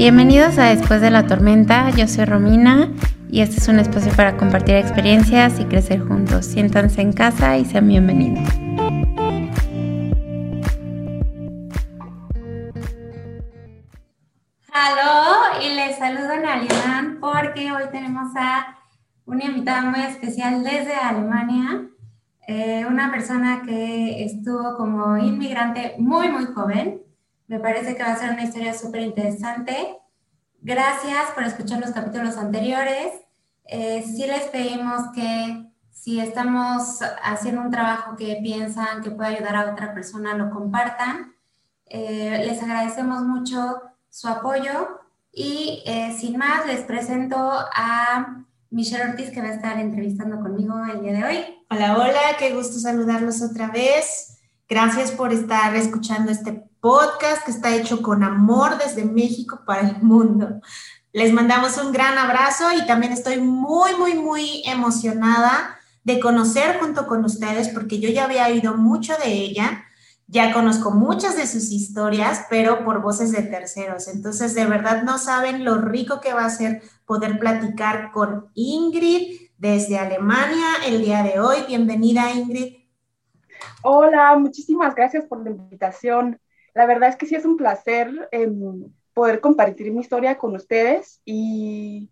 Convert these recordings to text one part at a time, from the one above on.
Bienvenidos a Después de la Tormenta, yo soy Romina y este es un espacio para compartir experiencias y crecer juntos. Siéntanse en casa y sean bienvenidos. Hola y les saludo en alemán porque hoy tenemos a una invitada muy especial desde Alemania, eh, una persona que estuvo como inmigrante muy, muy joven me parece que va a ser una historia súper interesante. Gracias por escuchar los capítulos anteriores. Eh, sí les pedimos que si estamos haciendo un trabajo que piensan que puede ayudar a otra persona, lo compartan. Eh, les agradecemos mucho su apoyo y eh, sin más les presento a Michelle Ortiz que va a estar entrevistando conmigo el día de hoy. Hola, hola, qué gusto saludarlos otra vez. Gracias por estar escuchando este podcast que está hecho con amor desde México para el mundo. Les mandamos un gran abrazo y también estoy muy, muy, muy emocionada de conocer junto con ustedes porque yo ya había oído mucho de ella, ya conozco muchas de sus historias, pero por voces de terceros. Entonces, de verdad no saben lo rico que va a ser poder platicar con Ingrid desde Alemania el día de hoy. Bienvenida, Ingrid. Hola, muchísimas gracias por la invitación. La verdad es que sí es un placer em, poder compartir mi historia con ustedes y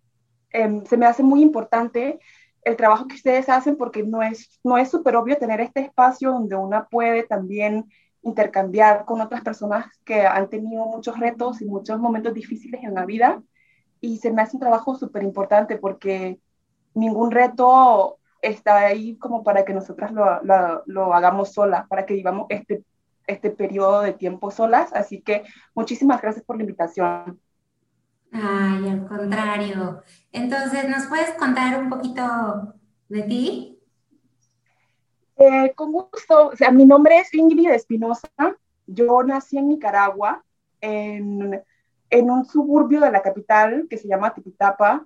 em, se me hace muy importante el trabajo que ustedes hacen porque no es no es súper obvio tener este espacio donde una puede también intercambiar con otras personas que han tenido muchos retos y muchos momentos difíciles en la vida. Y se me hace un trabajo súper importante porque ningún reto está ahí como para que nosotras lo, lo, lo hagamos solas, para que vivamos este este periodo de tiempo solas. Así que muchísimas gracias por la invitación. Ay, al contrario. Entonces, ¿nos puedes contar un poquito de ti? Eh, con gusto. O sea, mi nombre es Ingrid Espinosa. Yo nací en Nicaragua, en, en, un suburbio de la capital que se llama Tipitapa,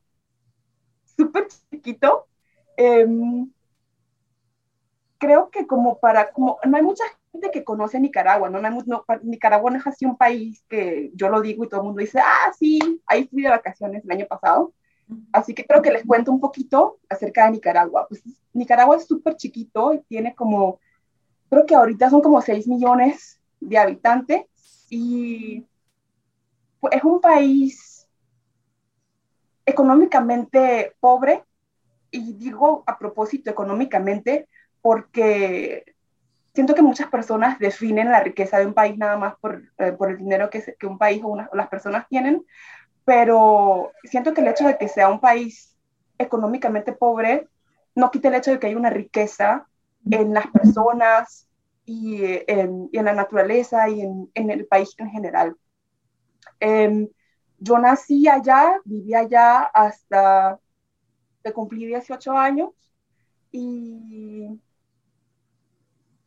súper chiquito. Em, creo que como para, como no hay mucha que conoce Nicaragua, ¿no? no, Nicaragua no es así un país que yo lo digo y todo el mundo dice, ah, sí, ahí fui de vacaciones el año pasado. Así que creo que les cuento un poquito acerca de Nicaragua. Pues Nicaragua es súper chiquito y tiene como, creo que ahorita son como 6 millones de habitantes y es un país económicamente pobre y digo a propósito económicamente porque siento que muchas personas definen la riqueza de un país nada más por, eh, por el dinero que, que, un país o, las personas tienen, pero siento que el hecho de que sea un país económicamente pobre no quita el hecho de que hay una riqueza en las personas y en, en la naturaleza y en, en, el país en general. Eh, yo nací allá, viví allá hasta que cumplí 18 años y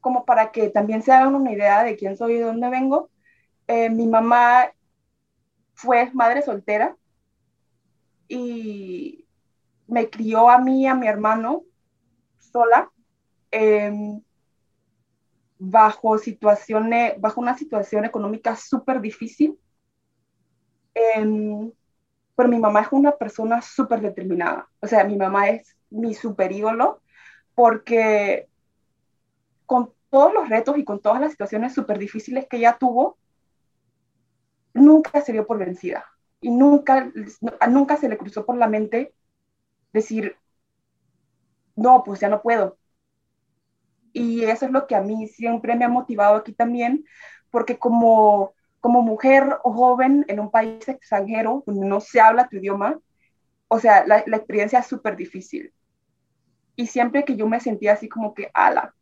como para que también se hagan una idea de quién soy y de dónde vengo. Eh, mi mamá fue madre soltera y me crió a mí y a mi hermano sola em, bajo situaciones, bajo una situación económica súper difícil. Em, pero mi mamá es una persona súper determinada. O sea, mi mamá es mi super ídolo porque con todos los retos y con todas las situaciones súper difíciles que ella tuvo, nunca se dio por vencida y nunca, nunca se le cruzó por la mente decir, no, pues ya no puedo. Y eso es lo que a mí siempre me ha motivado aquí también, porque como, como mujer o joven en un país extranjero no se habla tu idioma, o sea, la, la experiencia es súper difícil. Y siempre que yo me sentía así como que, ala,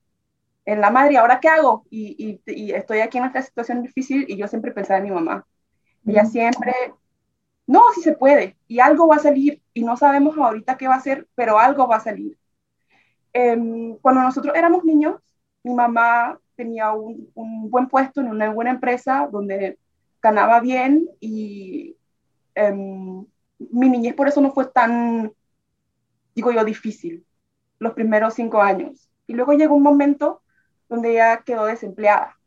en la madre, ¿ahora qué hago? Y, y, estoy aquí en esta situación difícil y yo siempre pensaba en mi mamá. Ella siempre, no, sí se puede y algo va a salir y no sabemos ahorita qué va a ser, pero algo va a salir. Em, cuando nosotros éramos niños, mi mamá tenía un, un, buen puesto en una buena empresa donde ganaba bien y em, mi niñez por eso no fue tan, digo yo, difícil los primeros cinco años. Y luego llegó un momento donde ella quedó desempleada.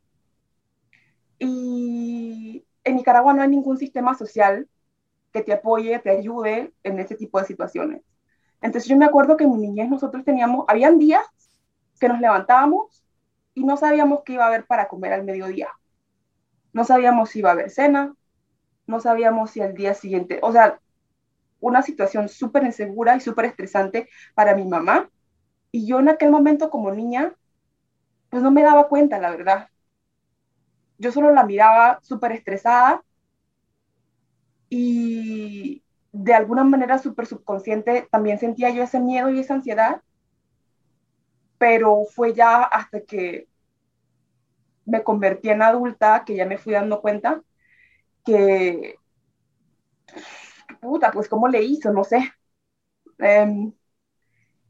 Y en Nicaragua no hay ningún sistema social que te apoye, te ayude en ese tipo de situaciones. Entonces yo me acuerdo que en mi niñez nosotros teníamos, habían días que nos levantábamos y no sabíamos qué iba a haber para comer al mediodía. No sabíamos si iba a haber cena, no sabíamos si al día siguiente, o sea, una situación súper insegura y súper estresante para mi mamá. Y yo en aquel momento como niña, pues no me daba cuenta, la verdad. Yo solo la miraba súper estresada y de alguna manera súper subconsciente también sentía yo ese miedo y esa ansiedad, pero fue ya hasta que me convertí en adulta que ya me fui dando cuenta que, puta, pues cómo le hizo, no sé. Em,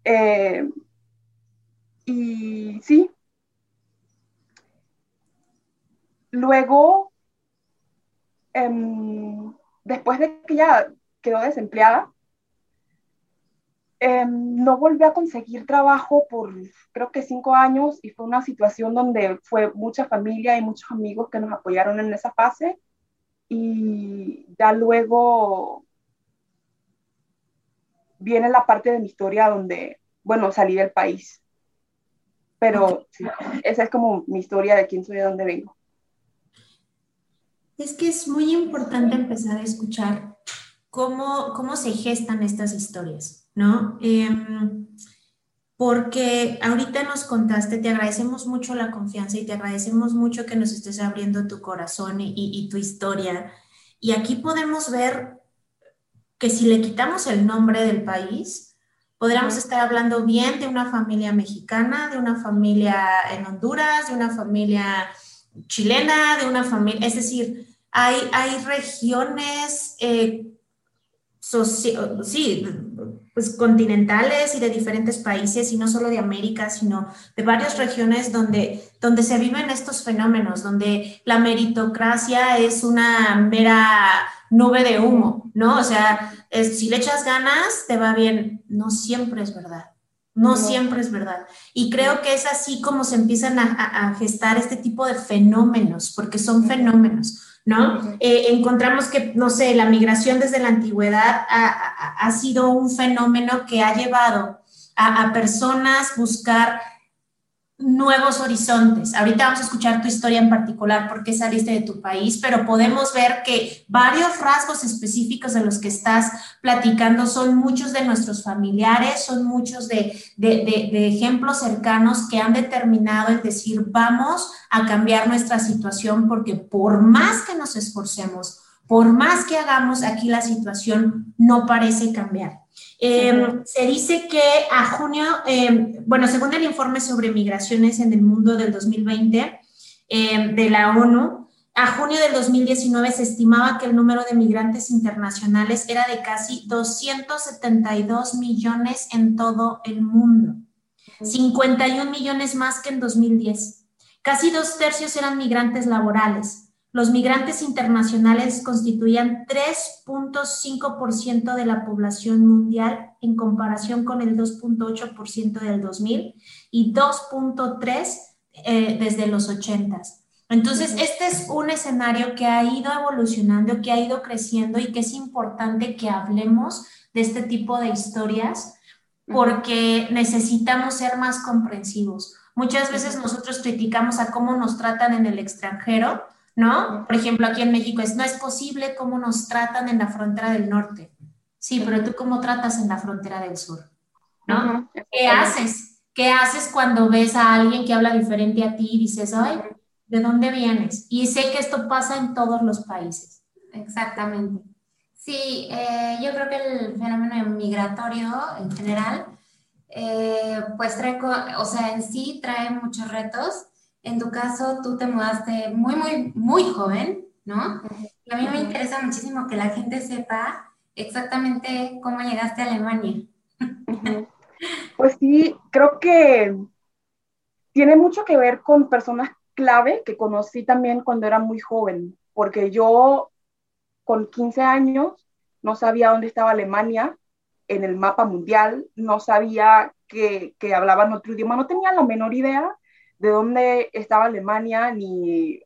eh, y sí. Luego, em, después de que ya quedó desempleada, em, no volví a conseguir trabajo por creo que cinco años y fue una situación donde fue mucha familia y muchos amigos que nos apoyaron en esa fase y ya luego viene la parte de mi historia donde, bueno, salí del país. Pero esa es como mi historia de quién soy y de dónde vengo. Es que es muy importante empezar a escuchar cómo, cómo se gestan estas historias, ¿no? Em, porque ahorita nos contaste, te agradecemos mucho la confianza y te agradecemos mucho que nos estés abriendo tu corazón y, y, tu historia. Y aquí podemos ver que si le quitamos el nombre del país, podríamos estar hablando bien de una familia mexicana, de una familia en Honduras, de una familia chilena, de una familia, es decir, hay, hay regiones, eh, sí, pues, continentales y de diferentes países, y no solo de América, sino de varias regiones donde, donde se viven estos fenómenos, donde la meritocracia es una mera nube de humo, ¿no? O sea, si le echas ganas, te va bien. No siempre es verdad. No, siempre es verdad. Y creo que es así como se empiezan a, a gestar este tipo de fenómenos, porque son fenómenos. ¿No? Eh, encontramos que, no sé, la migración desde la antigüedad ha, sido un fenómeno que ha llevado a, a, personas buscar nuevos horizontes. Ahorita vamos a escuchar tu historia en particular, por qué saliste de tu país, pero podemos ver que varios rasgos específicos de los que estás platicando son muchos de nuestros familiares, son muchos de, ejemplos cercanos que han determinado el decir, vamos a cambiar nuestra situación porque por más que nos esforcemos, por más que hagamos aquí la situación, no parece cambiar. Em, se dice que a junio, em, bueno, según el informe sobre migraciones en el mundo del 2020 em, de la ONU, a junio del 2019 se estimaba que el número de migrantes internacionales era de casi 272 millones en todo el mundo, 51 millones más que en 2010. Casi dos tercios eran migrantes laborales, los migrantes internacionales constituían 3.5% de la población mundial en comparación con el 2.8% del 2000 y 2.3% eh, desde los 80. Entonces, este es un escenario que ha ido evolucionando, que ha ido creciendo y que es importante que hablemos de este tipo de historias porque necesitamos ser más comprensivos. Muchas veces nosotros criticamos a cómo nos tratan en el extranjero, ¿no? Por ejemplo, aquí en México es, no es posible cómo nos tratan en la frontera del norte. Sí, pero tú cómo tratas en la frontera del sur, ¿no? ¿Qué haces? ¿Qué haces cuando ves a alguien que habla diferente a ti y dices, ay, ¿de dónde vienes? Y sé que esto pasa en todos los países. Exactamente. Sí, eh, yo creo que el fenómeno migratorio en general, eh, pues trae, o sea, en sí trae muchos retos en tu caso, tú te mudaste muy, muy, muy joven, ¿no? Y a mí me interesa muchísimo que la gente sepa exactamente cómo llegaste a Alemania. Pues sí, creo que tiene mucho que ver con personas clave que conocí también cuando era muy joven, porque yo con 15 años no sabía dónde estaba Alemania en el mapa mundial, no sabía que, que hablaban otro idioma, no tenía la menor idea de dónde estaba Alemania, ni,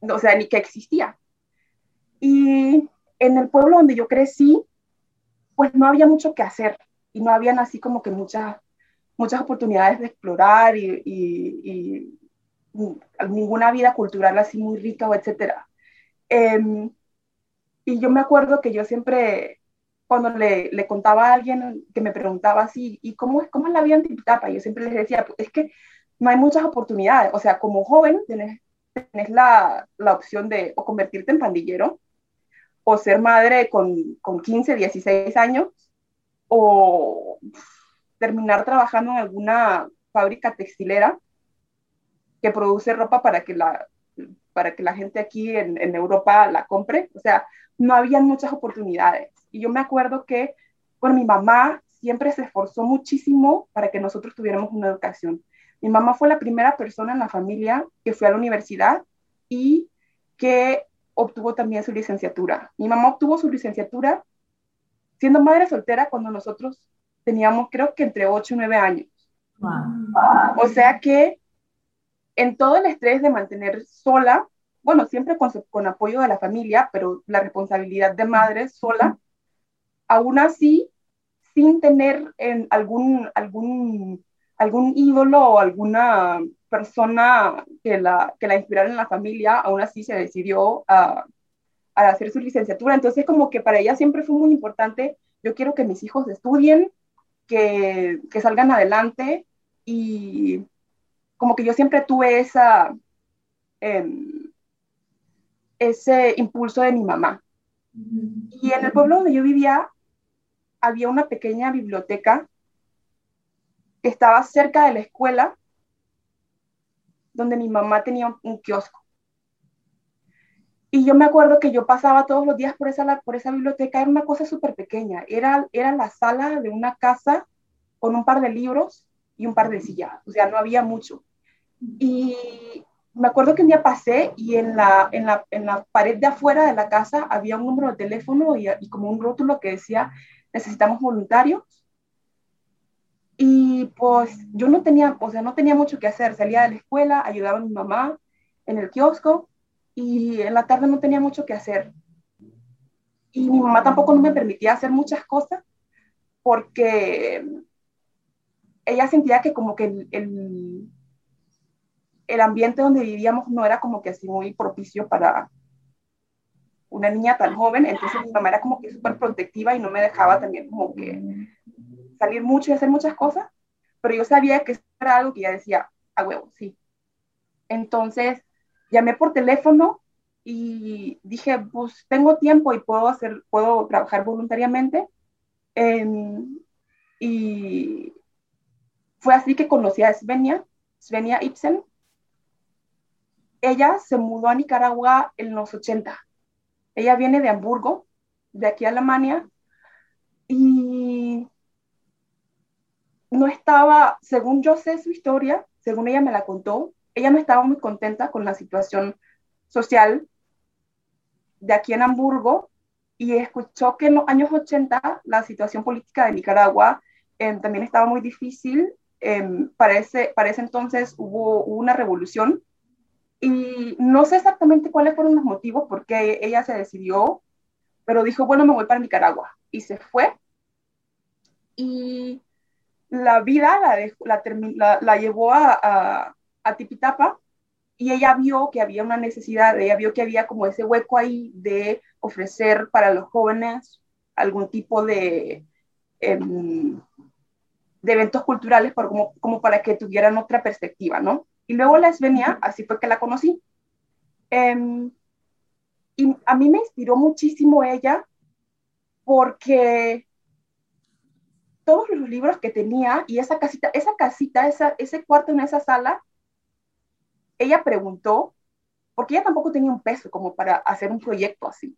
o sea, ni que existía. Y en el pueblo donde yo crecí, pues no había mucho que hacer y no habían así como que muchas, muchas oportunidades de explorar y, ninguna vida cultural así muy rica o etcétera. Em, y yo me acuerdo que yo siempre, cuando le, le, contaba a alguien que me preguntaba así, ¿y cómo es, cómo es la vida en Tipitapa? Yo siempre les decía, pues, es que no hay muchas oportunidades. O sea, como joven tienes, tienes la, la, opción de o convertirte en pandillero, o ser madre con, con 15, 16 años, o terminar trabajando en alguna fábrica textilera que produce ropa para que la, para que la gente aquí en, en, Europa la compre. O sea, no había muchas oportunidades. Y yo me acuerdo que, bueno, mi mamá siempre se esforzó muchísimo para que nosotros tuviéramos una educación. Mi mamá fue la primera persona en la familia que fue a la universidad y que obtuvo también su licenciatura. Mi mamá obtuvo su licenciatura siendo madre soltera cuando nosotros teníamos creo que entre 8 y 9 años. O sea que en todo el estrés de mantener sola, bueno, siempre con, con, apoyo de la familia, pero la responsabilidad de madre sola, aún así, sin tener en algún, algún, algún ídolo o alguna persona que la, que la inspirara en la familia, aún así se decidió a, a hacer su licenciatura. Entonces, como que para ella siempre fue muy importante, yo quiero que mis hijos estudien, que, que salgan adelante y como que yo siempre tuve esa, eh, ese impulso de mi mamá. Y en el pueblo donde yo vivía había una pequeña biblioteca que estaba cerca de la escuela donde mi mamá tenía un, kiosco. Y yo me acuerdo que yo pasaba todos los días por esa, por esa biblioteca, era una cosa súper pequeña, era, era la sala de una casa con un par de libros y un par de sillas, o sea, no había mucho. Y me acuerdo que un día pasé y en la, en la, en la pared de afuera de la casa había un número de teléfono y, y como un rótulo que decía, necesitamos voluntarios y pues yo no tenía, o sea, no tenía mucho que hacer. Salía de la escuela, ayudaba a mi mamá en el kiosco y en la tarde no tenía mucho que hacer. Y mi mamá tampoco no me permitía hacer muchas cosas porque ella sentía que como que el, el, ambiente donde vivíamos no era como que así muy propicio para una niña tan joven. Entonces mi mamá era como que súper protectiva y no me dejaba también como que salir mucho y hacer muchas cosas, pero yo sabía que era algo que ya decía, a huevo, sí. Entonces, llamé por teléfono y dije, pues tengo tiempo y puedo hacer, puedo trabajar voluntariamente. Em, y fue así que conocí a Svenia, Svenia Ibsen. Ella se mudó a Nicaragua en los 80. Ella viene de Hamburgo, de aquí a Alemania, y no estaba, según yo sé su historia, según ella me la contó, ella no estaba muy contenta con la situación social de aquí en Hamburgo y escuchó que en los años 80 la situación política de Nicaragua em, también estaba muy difícil. Eh, para, ese, entonces hubo, hubo, una revolución y no sé exactamente cuáles fueron los motivos por qué ella se decidió, pero dijo, bueno, me voy para Nicaragua y se fue. Y la vida la, la, la, llevó a, a, Tipitapa y ella vio que había una necesidad, ella vio que había como ese hueco ahí de ofrecer para los jóvenes algún tipo de, em, de eventos culturales por, como, como para que tuvieran otra perspectiva, ¿no? Y luego la Esvenia, así fue que la conocí. Em, y a mí me inspiró muchísimo ella porque todos los libros que tenía y esa casita, esa casita, ese cuarto en esa sala, ella preguntó, porque ella tampoco tenía un peso como para hacer un proyecto así.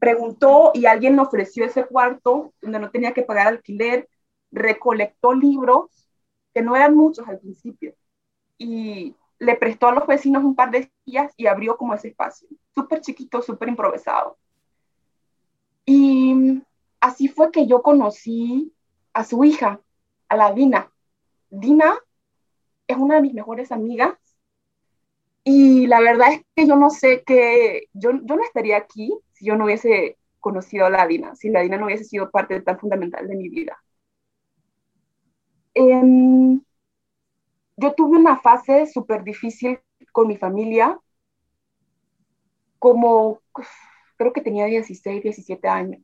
Preguntó y alguien ofreció ese cuarto donde no tenía que pagar alquiler, recolectó libros, que no eran muchos al principio, y le prestó a los vecinos un par de sillas y abrió como ese espacio, súper chiquito, súper improvisado. Y así fue que yo conocí a su hija, a la Dina. Dina es una de mis mejores amigas y la verdad es que yo no sé que yo, yo no estaría aquí si yo no hubiese conocido a la Dina, si la Dina no hubiese sido parte tan fundamental de mi vida. Em, yo tuve una fase súper difícil con mi familia, como creo que tenía 16, 17 años.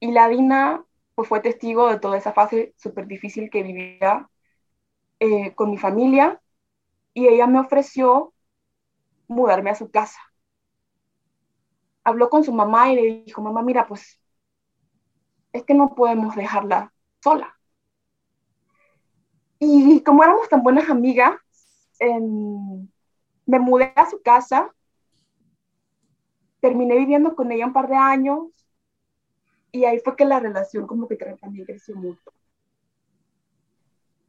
Y la Dina pues, fue testigo de toda esa fase súper difícil que vivía eh, con mi familia y ella me ofreció mudarme a su casa. Habló con su mamá y le dijo, mamá, mira, pues es que no podemos dejarla sola. Y como éramos tan buenas amigas, em, me mudé a su casa, terminé viviendo con ella un par de años y ahí fue que la relación como que también creció mucho.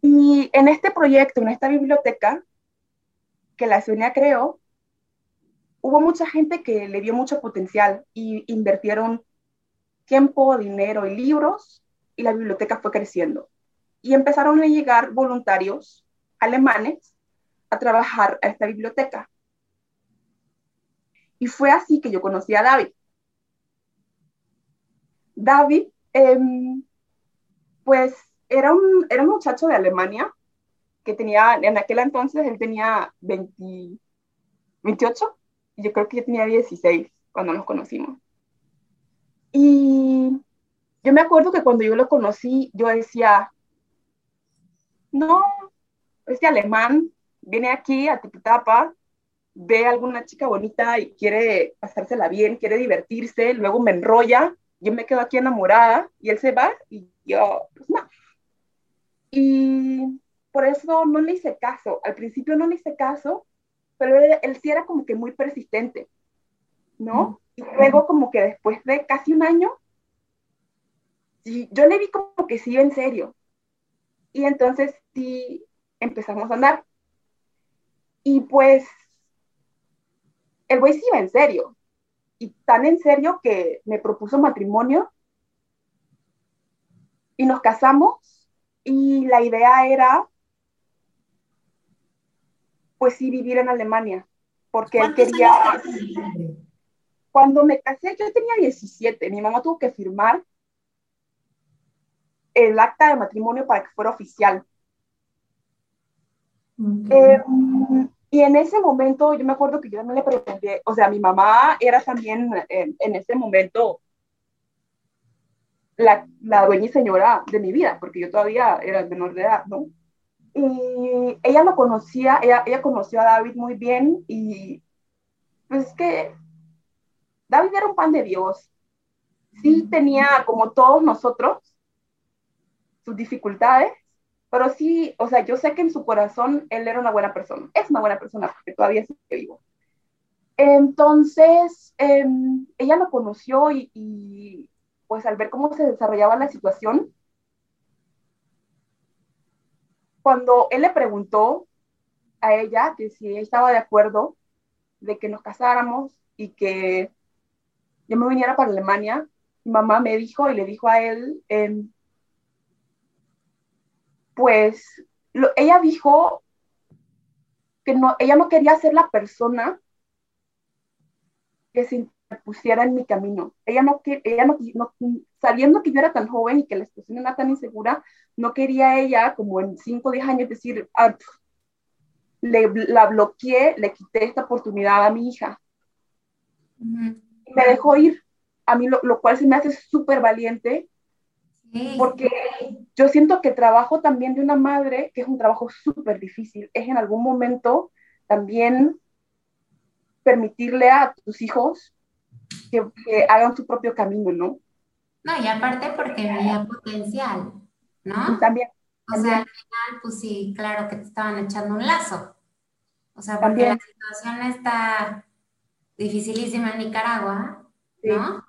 Y en este proyecto, en esta biblioteca que la Sonia creó, hubo mucha gente que le dio mucho potencial y invirtieron tiempo, dinero y libros y la biblioteca fue creciendo. Y empezaron a llegar voluntarios alemanes a trabajar a esta biblioteca. Y fue así que yo conocí a David. David, em, pues era un, era un muchacho de Alemania que tenía, en aquel entonces él tenía 20, 28 y yo creo que yo tenía 16 cuando nos conocimos. Y yo me acuerdo que cuando yo lo conocí, yo decía, no, este alemán viene aquí a Tipitapa, ve a alguna chica bonita y quiere pasársela bien, quiere divertirse, luego me enrolla yo me quedo aquí enamorada y él se va y yo, pues no. Y por eso no le hice caso. Al principio no le hice caso, pero él, sí era como que muy persistente, ¿no? Y luego como que después de casi un año, yo le vi como que sí en serio. Y entonces sí empezamos a andar. Y pues el güey sí iba en serio y tan en serio que me propuso matrimonio y nos casamos y la idea era pues sí vivir en Alemania porque él quería cuando me casé yo tenía 17 mi mamá tuvo que firmar el acta de matrimonio para que fuera oficial em, y en ese momento, yo me acuerdo que yo también le pregunté, o sea, mi mamá era también en, en ese momento la, la, dueña y señora de mi vida, porque yo todavía era menor de edad, ¿no? Y ella lo conocía, ella, ella conoció a David muy bien y pues es que David era un pan de Dios. Sí tenía, como todos nosotros, sus dificultades, pero sí, o sea, yo sé que en su corazón él era una buena persona, es una buena persona porque todavía sigue vivo. Entonces, em, ella lo conoció y, pues al ver cómo se desarrollaba la situación, cuando él le preguntó a ella que si ella estaba de acuerdo de que nos casáramos y que yo me viniera para Alemania, mi mamá me dijo y le dijo a él, eh, pues ella dijo que no, ella no quería ser la persona que se interpusiera en mi camino. Ella no, ella no, sabiendo que yo era tan joven y que la situación era tan insegura, no quería ella, como en 5 o 10 años, decir, ah, le, la bloqueé, le quité esta oportunidad a mi hija. Me dejó ir, a mí lo, lo cual se me hace súper valiente porque yo siento que trabajo también de una madre, que es un trabajo súper difícil, es en algún momento también permitirle a tus hijos que, hagan su propio camino, ¿no? No, y aparte porque había potencial, ¿no? también. O sea, al final, pues sí, claro que te estaban echando un lazo. O sea, porque la situación está dificilísima en Nicaragua, ¿no?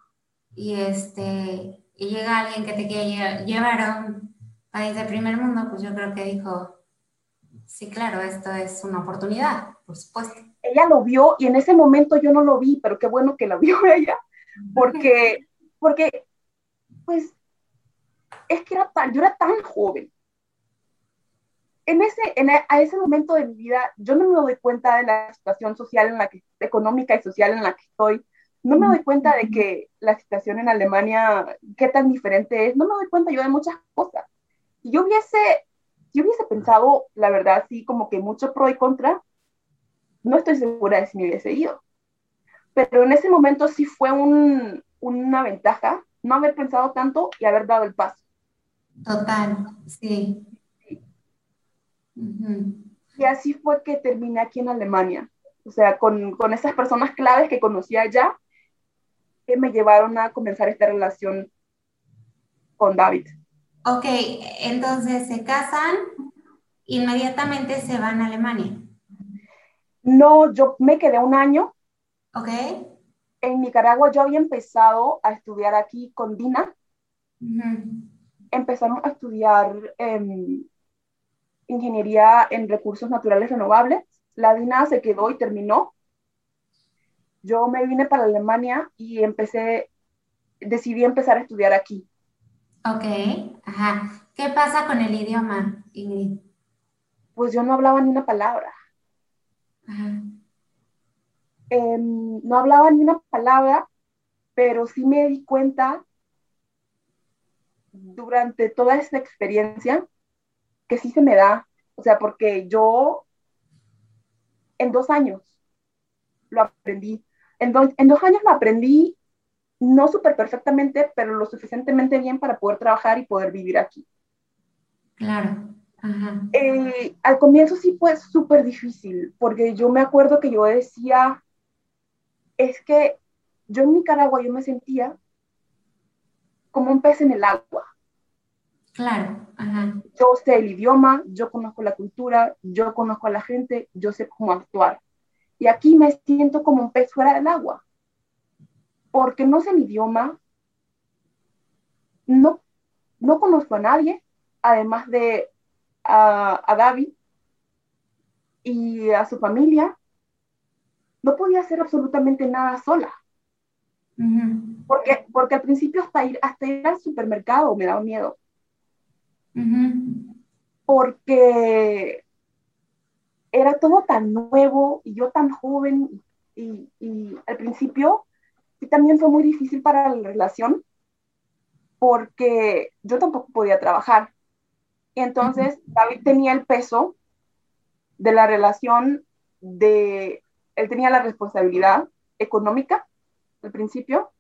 Y este, y llega alguien que te quiere llevar a un país de primer mundo, pues yo creo que dijo, sí, claro, esto es una oportunidad, por supuesto. Ella lo vio y en ese momento yo no lo vi, pero qué bueno que la vio ella, porque, porque, pues, es que era tan, yo era tan joven. En ese, en a ese momento de mi vida, yo no me doy cuenta de la situación social en la que, económica y social en la que estoy, no me doy cuenta de que la situación en Alemania, qué tan diferente es, no me doy cuenta yo de muchas cosas. Si yo hubiese, yo hubiese pensado, la verdad, sí, como que mucho pro y contra, no estoy segura de si me hubiese ido. Pero en ese momento sí fue un, una ventaja no haber pensado tanto y haber dado el paso. Total, sí. Y así fue que terminé aquí en Alemania. O sea, con, con esas personas claves que conocía allá, que me llevaron a comenzar esta relación con David. Ok, entonces se casan, inmediatamente se van a Alemania. No, yo me quedé un año. Ok. En Nicaragua yo había empezado a estudiar aquí con Dina. Empezamos a estudiar em, ingeniería en recursos naturales renovables. La Dina se quedó y terminó. Yo me vine para Alemania y empecé, decidí empezar a estudiar aquí. Ok, ajá. ¿Qué pasa con el idioma, Ingrid? Pues yo no hablaba ni una palabra. Em, no hablaba ni una palabra, pero sí me di cuenta durante toda esta experiencia que sí se me da. O sea, porque yo en dos años lo aprendí. En, en dos años lo aprendí no súper perfectamente, pero lo suficientemente bien para poder trabajar y poder vivir aquí. Claro. Eh, al comienzo sí fue súper difícil, porque yo me acuerdo que yo decía, es que yo en Nicaragua yo me sentía como un pez en el agua. Claro. Yo sé el idioma, yo conozco la cultura, yo conozco a la gente, yo sé cómo actuar. Y aquí me siento como un pez fuera del agua, porque no sé el idioma, no, no conozco a nadie, además de a, David y a su familia, no podía hacer absolutamente nada sola. porque, porque al principio hasta ir, hasta ir al supermercado me daba miedo. Porque era todo tan nuevo y yo tan joven y, y al principio sí también fue muy difícil para la relación porque yo tampoco podía trabajar. Y entonces David tenía el peso de la relación de, él tenía la responsabilidad económica al principio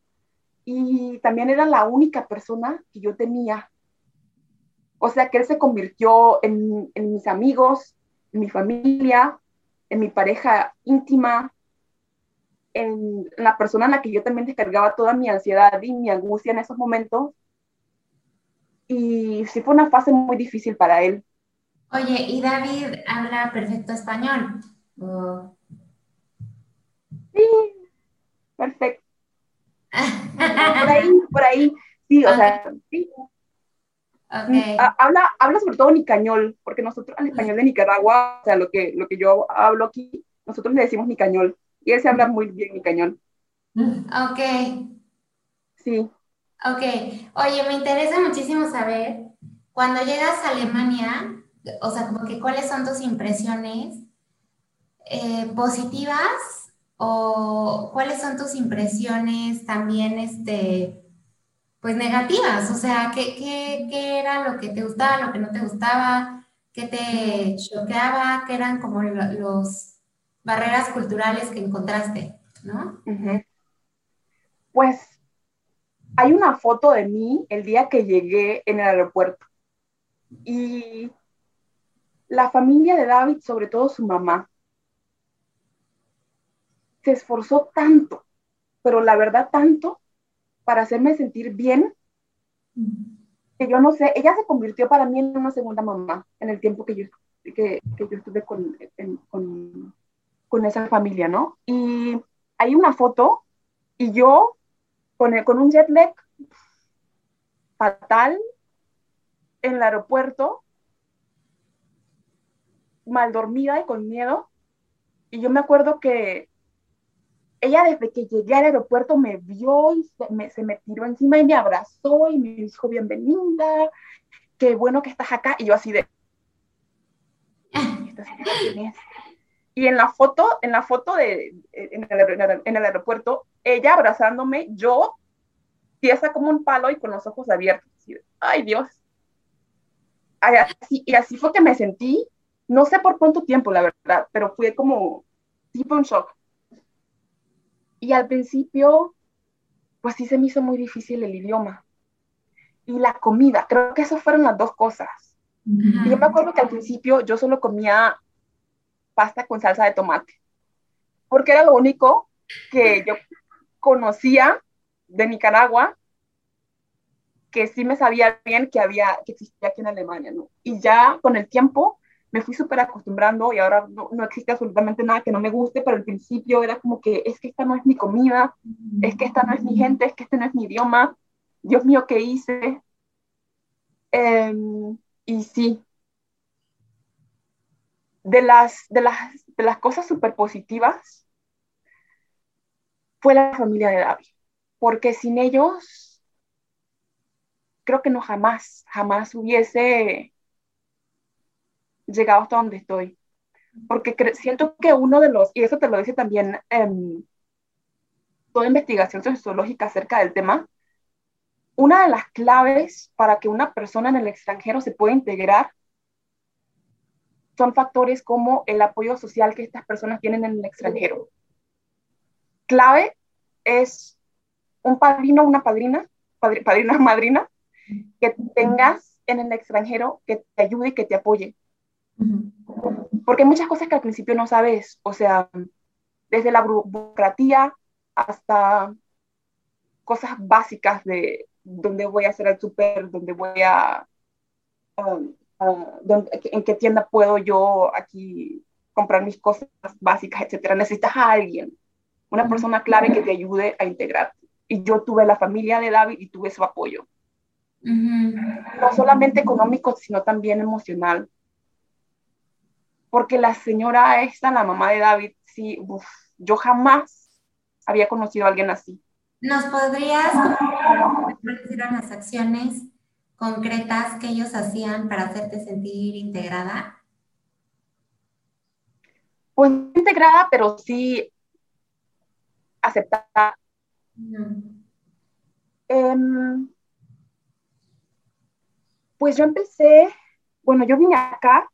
y también era la única persona que yo tenía. O sea que él se convirtió en, en mis amigos, mi familia, en mi pareja íntima, en la persona en la que yo también descargaba toda mi ansiedad y mi angustia en esos momentos y sí fue una fase muy difícil para él. Oye, ¿y David habla perfecto español? Sí, perfecto. por ahí, por ahí, sí, o sea, sí. Okay. Mm, habla, habla sobre todo nicañol, porque nosotros al español de Nicaragua, o sea, lo que, lo que yo hablo aquí, nosotros le decimos nicañol, y él se habla muy bien nicañol. Ok. Sí. Ok, oye, me interesa muchísimo saber, cuando llegas a Alemania, o sea, como que cuáles son tus impresiones eh, positivas o cuáles son tus impresiones también, este, pues negativas, o sea, ¿qué, qué, era lo que te gustaba, lo que no te gustaba, qué te choqueaba, qué eran como los barreras culturales que encontraste, ¿no? Pues hay una foto de mí el día que llegué en el aeropuerto. Y la familia de David, sobre todo su mamá, se esforzó tanto, pero la verdad tanto, para hacerme sentir bien, que yo no sé, ella se convirtió para mí en una segunda mamá en el tiempo que yo, que, yo estuve con, con, con esa familia, ¿no? Y hay una foto y yo con, un jet lag fatal en el aeropuerto, mal dormida y con miedo. Y yo me acuerdo que ella desde que llegué al aeropuerto me vio y se me, tiró encima y me abrazó y me dijo bienvenida, qué bueno que estás acá. Y yo así de... Y en la foto, en la foto de, en el, aeropuerto, ella abrazándome, yo pieza como un palo y con los ojos abiertos. Ay, Dios. y así fue que me sentí, no sé por cuánto tiempo, la verdad, pero fue como tipo un shock. Y al principio, pues sí se me hizo muy difícil el idioma. Y la comida, creo que esas fueron las dos cosas. Y yo me acuerdo que al principio yo solo comía pasta con salsa de tomate, porque era lo único que yo conocía de Nicaragua que sí me sabía bien que había, que existía aquí en Alemania, ¿no? Y ya con el tiempo me fui súper acostumbrando y ahora no, no, existe absolutamente nada que no me guste, pero al principio era como que es que esta no es mi comida, es que esta no es mi gente, es que este no es mi idioma, Dios mío, ¿qué hice? Em, y sí, de las, de las, de las cosas súper positivas fue la familia de David, porque sin ellos creo que no jamás, jamás hubiese llegado hasta donde estoy. Porque siento que uno de los, y eso te lo dice también en toda investigación sociológica acerca del tema, una de las claves para que una persona en el extranjero se pueda integrar son factores como el apoyo social que estas personas tienen en el extranjero. Clave es un padrino, una padrina, padrino, madrina, que tengas en el extranjero que te ayude y que te apoye. Porque hay muchas cosas que al principio no sabes, o sea, desde la burocratía hasta cosas básicas de dónde voy a hacer el súper, dónde voy a, um, en qué tienda puedo yo aquí comprar mis cosas básicas, etcétera. Necesitas a alguien, una persona clave que te ayude a integrarte. Y yo tuve la familia de David y tuve su apoyo. No solamente económico, sino también emocional porque la señora esta, la mamá de David, sí, yo jamás había conocido a alguien así. ¿Nos podrías decir las acciones concretas que ellos hacían para hacerte sentir integrada? Pues integrada, pero sí aceptada. Em, pues yo empecé, bueno, yo vine acá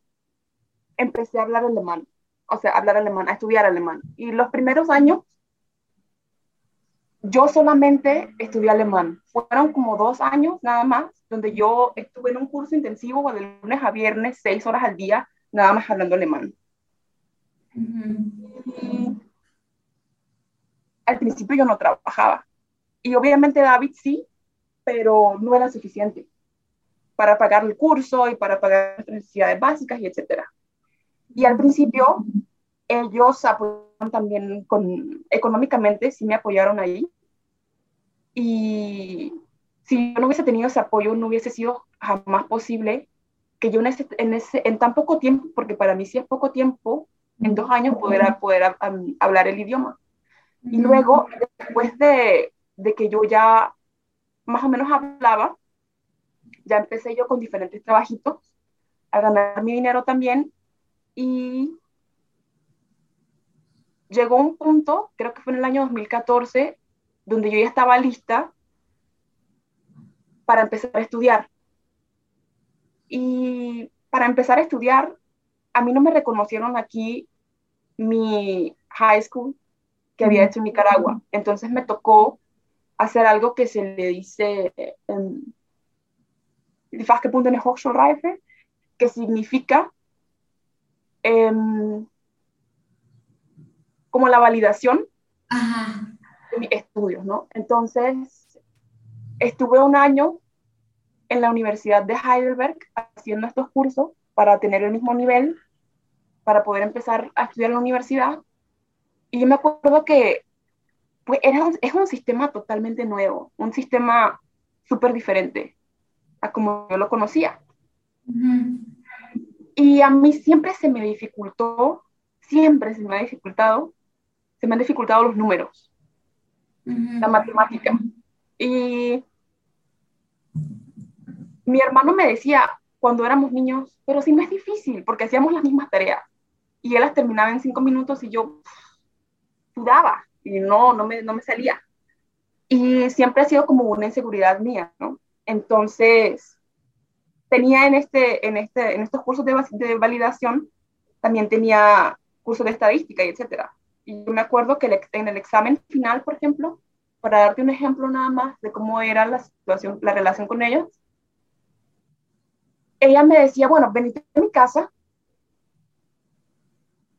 empecé a hablar alemán, o sea, hablar alemán, a estudiar alemán. Y los primeros años, yo solamente estudié alemán. Fueron como dos años nada más, donde yo estuve en un curso intensivo de lunes a viernes, seis horas al día, nada más hablando alemán. al principio yo no trabajaba. Y obviamente David sí, pero no era suficiente para pagar el curso y para pagar las necesidades básicas y etcétera. Y al principio ellos apoyaron también con, económicamente, sí me apoyaron ahí. Y si yo no hubiese tenido ese apoyo, no hubiese sido jamás posible que yo en, ese, en, ese, en tan poco tiempo, porque para mí sí es poco tiempo, en dos años poder, poder hablar el idioma. Y luego, después de, de que yo ya más o menos hablaba, ya empecé yo con diferentes trabajitos a ganar mi dinero también y llegó un punto, creo que fue en el año 2014, donde yo ya estaba lista para empezar a estudiar. Y para empezar a estudiar, a mí no me reconocieron aquí mi high school que había hecho en Nicaragua. Entonces me tocó hacer algo que se le dice en que significa Em, como la validación de mis estudios, ¿no? Entonces, estuve un año en la Universidad de Heidelberg haciendo estos cursos para tener el mismo nivel, para poder empezar a estudiar en la universidad. Y yo me acuerdo que pues, era es un sistema totalmente nuevo, un sistema súper diferente a como yo lo conocía. Y a mí siempre se me dificultó, siempre se me ha dificultado, se me han dificultado los números, la matemática. Y mi hermano me decía cuando éramos niños, pero si no es difícil, porque hacíamos las mismas tareas. y él las terminaba en cinco minutos y yo sudaba y no, no me, no me salía. Y siempre ha sido como una inseguridad mía, ¿no? Entonces, tenía en, este, en, este, en estos cursos de, validación, también tenía cursos de estadística y etcétera. Y yo me acuerdo que en el examen final, por ejemplo, para darte un ejemplo nada más de cómo era la situación, la relación con ellos, ella me decía, bueno, venite a mi casa,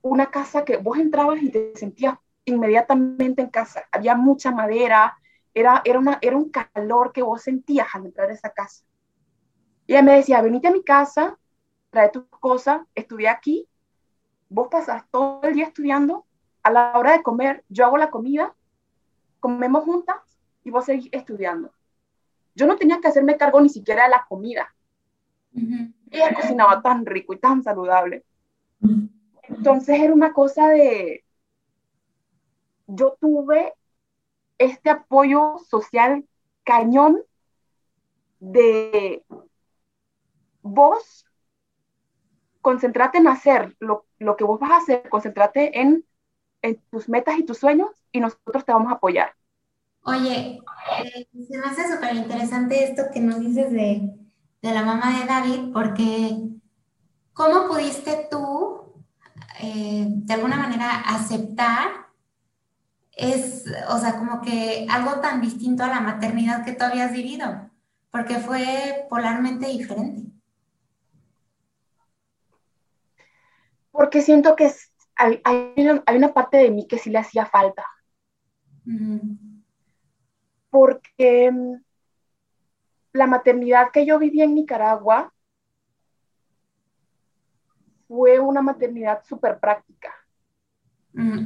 una casa que vos entrabas y te sentías inmediatamente en casa, había mucha madera, era, era, una, era un calor que vos sentías al entrar a esa casa. Y ella me decía, venite a mi casa, trae tus cosas, estudia aquí, vos pasas todo el día estudiando, a la hora de comer, yo hago la comida, comemos juntas y vos seguís estudiando. Yo no tenía que hacerme cargo ni siquiera de la comida. Ella cocinaba tan rico y tan saludable. Entonces era una cosa de, yo tuve este apoyo social cañón de vos, concentrate en hacer lo, que vos vas a hacer, concentrate en, tus metas y tus sueños y nosotros te vamos a apoyar. Oye, eh, se me hace súper interesante esto que nos dices de, de la mamá de David, porque ¿cómo pudiste tú, eh, de alguna manera, aceptar es, o sea, como que algo tan distinto a la maternidad que tú habías vivido, porque fue polarmente diferente? Porque siento que hay, una, parte de mí que sí le hacía falta. Porque mm, la maternidad que yo viví en Nicaragua fue una maternidad súper práctica.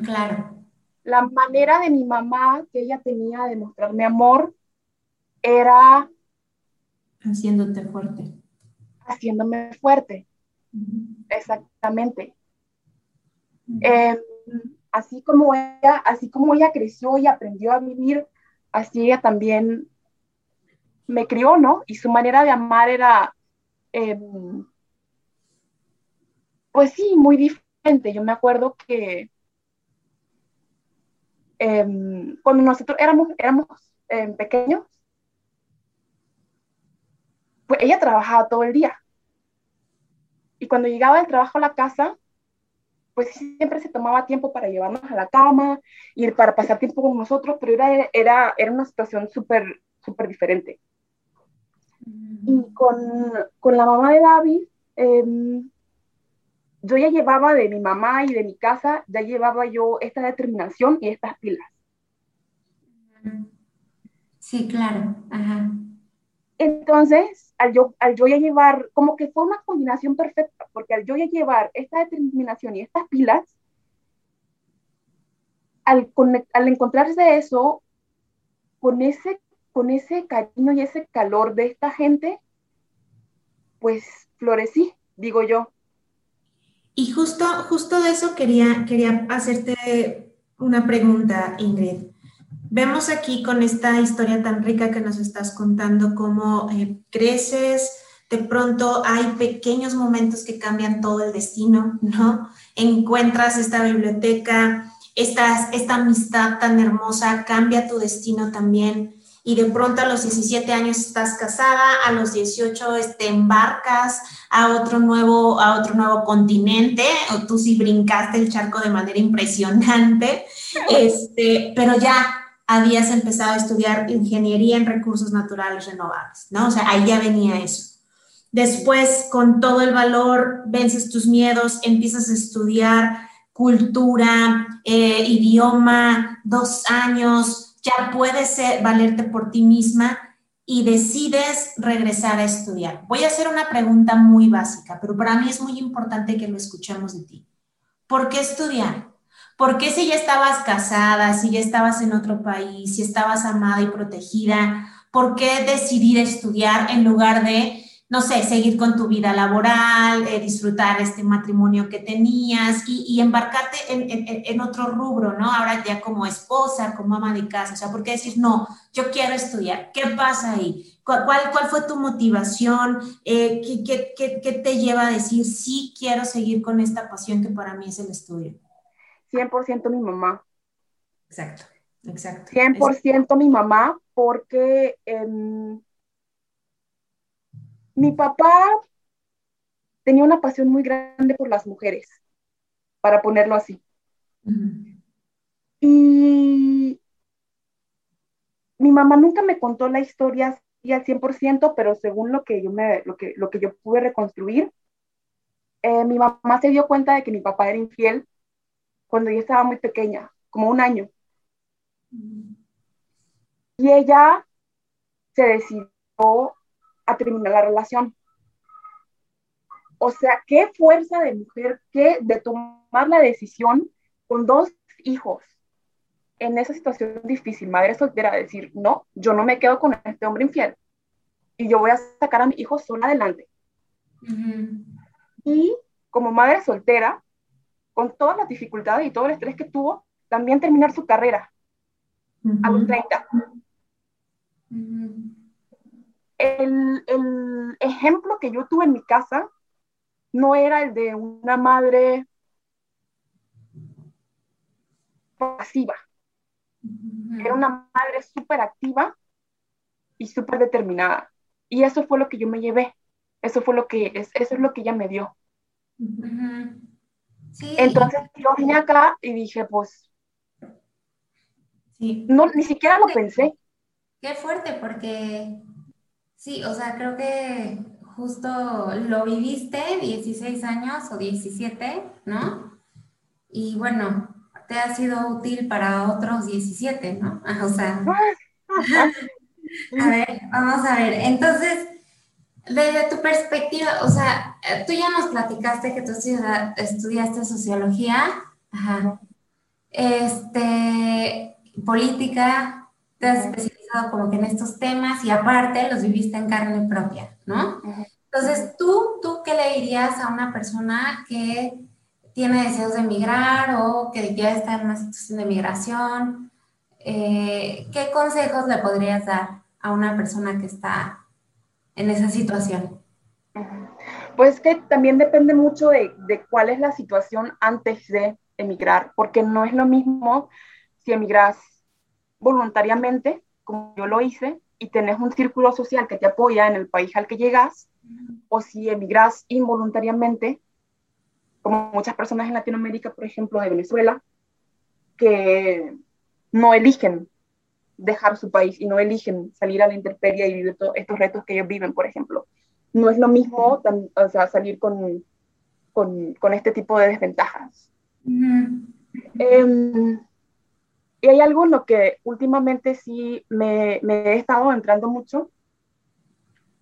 claro. La manera de mi mamá que ella tenía de mostrarme amor era... Haciéndote fuerte. Haciéndome fuerte. Exactamente. Em, así como ella, así como ella creció y aprendió a vivir, así ella también me crió, ¿no? Y su manera de amar era, em, pues sí, muy diferente. Yo me acuerdo que em, cuando nosotros éramos, éramos pequeños, pues ella trabajaba todo el día. Y cuando llegaba del trabajo a la casa, pues siempre se tomaba tiempo para llevarnos a la cama y para pasar tiempo con nosotros, pero era, era, era una situación súper, súper diferente. Y con, con, la mamá de David, em, yo ya llevaba de mi mamá y de mi casa, ya llevaba yo esta determinación y estas pilas. Sí, claro. Ajá. Entonces, al yo, al yo ya llevar, como que fue una combinación perfecta, porque al yo ya llevar esta determinación y estas pilas, al, al encontrarse eso, con ese con ese cariño y ese calor de esta gente, pues florecí, digo yo. Y justo, justo de eso quería, quería hacerte una pregunta, Ingrid. Vemos aquí con esta historia tan rica que nos estás contando cómo eh, creces, de pronto hay pequeños momentos que cambian todo el destino, ¿no? Encuentras esta biblioteca, esta, esta amistad tan hermosa, cambia tu destino también y de pronto a los 17 años estás casada, a los 18 te embarcas a otro nuevo, a otro nuevo continente, o tú sí brincaste el charco de manera impresionante, este, pero ya habías empezado a estudiar ingeniería en recursos naturales renovables, ¿no? O sea, ahí ya venía eso. Después, con todo el valor, vences tus miedos, empiezas a estudiar cultura, eh, idioma, dos años, ya puedes valerte por ti misma y decides regresar a estudiar. Voy a hacer una pregunta muy básica, pero para mí es muy importante que lo escuchemos de ti. ¿Por qué estudiar? ¿Por qué si ya estabas casada, si ya estabas en otro país, si estabas amada y protegida, por qué decidir estudiar en lugar de no sé, seguir con tu vida laboral, eh, disfrutar este matrimonio que tenías y, embarcarte en, otro rubro, ¿no? Ahora ya como esposa, como ama de casa, o sea, ¿por qué decir, no, yo quiero estudiar? ¿Qué pasa ahí? ¿Cuál, fue tu motivación? Eh, ¿qué, qué, te lleva a decir, sí, quiero seguir con esta pasión que para mí es el estudio? 100% mi mamá. Exacto, exacto. 100% mi mamá, porque... Em, mi papá tenía una pasión muy grande por las mujeres, para ponerlo así. Y mi mamá nunca me contó la historia así al 100%, pero según lo que yo, me, lo que, lo que yo pude reconstruir, eh, mi mamá se dio cuenta de que mi papá era infiel cuando yo estaba muy pequeña, como un año. Y ella se decidió a terminar la relación. O sea, qué fuerza de mujer que de tomar la decisión con dos hijos en esa situación difícil, madre soltera, decir, no, yo no me quedo con este hombre infiel y yo voy a sacar a mi hijo sola adelante. Y como madre soltera, con todas las dificultades y todo el estrés que tuvo, también terminar su carrera a los 30 el, ejemplo que yo tuve en mi casa no era el de una madre pasiva. Era una madre súper activa y súper determinada. Y eso fue lo que yo me llevé. Eso fue lo que, es, eso es lo que ella me dio. Entonces yo vine acá y dije, pues, no, ni siquiera lo pensé. Qué fuerte, porque Sí, o sea, creo que justo lo viviste 16 años o 17, ¿no? Y bueno, te ha sido útil para otros 17, ¿no? O sea, a ver, vamos a ver. Entonces, desde tu perspectiva, o sea, tú ya nos platicaste que tú estudiaste sociología, ajá, este, política, te has como que en estos temas y aparte los viviste en carne propia, ¿no? Entonces, ¿tú, ¿tú qué le dirías a una persona que tiene deseos de emigrar o que ya está en una situación de migración? Eh, ¿Qué consejos le podrías dar a una persona que está en esa situación? Pues que también depende mucho de, de, cuál es la situación antes de emigrar, porque no es lo mismo si emigras voluntariamente como yo lo hice, y tenés un círculo social que te apoya en el país al que llegas, o si emigras involuntariamente, como muchas personas en Latinoamérica, por ejemplo, de Venezuela, que no eligen dejar su país y no eligen salir a la intemperie y vivir todos estos retos que ellos viven, por ejemplo. No es lo mismo o sea, salir con, con, con, este tipo de desventajas. Y hay algo en lo que últimamente sí me, he estado entrando mucho,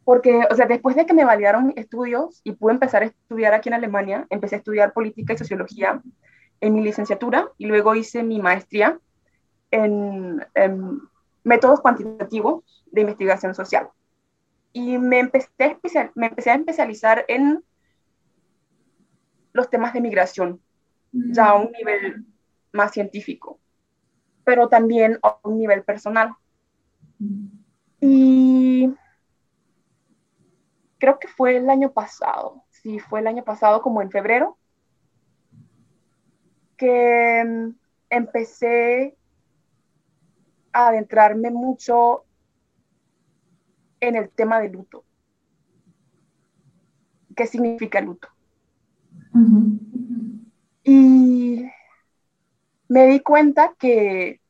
porque, o sea, después de que me validaron estudios y pude empezar a estudiar aquí en Alemania, empecé a estudiar política y sociología en mi licenciatura y luego hice mi maestría en, métodos cuantitativos de investigación social. Y me empecé, me empecé a especializar en los temas de migración, ya a un nivel más científico pero también a un nivel personal. Y creo que fue el año pasado, sí, fue el año pasado, como en febrero, que mm, empecé a adentrarme mucho en el tema del luto. ¿Qué significa el luto? Y me di cuenta que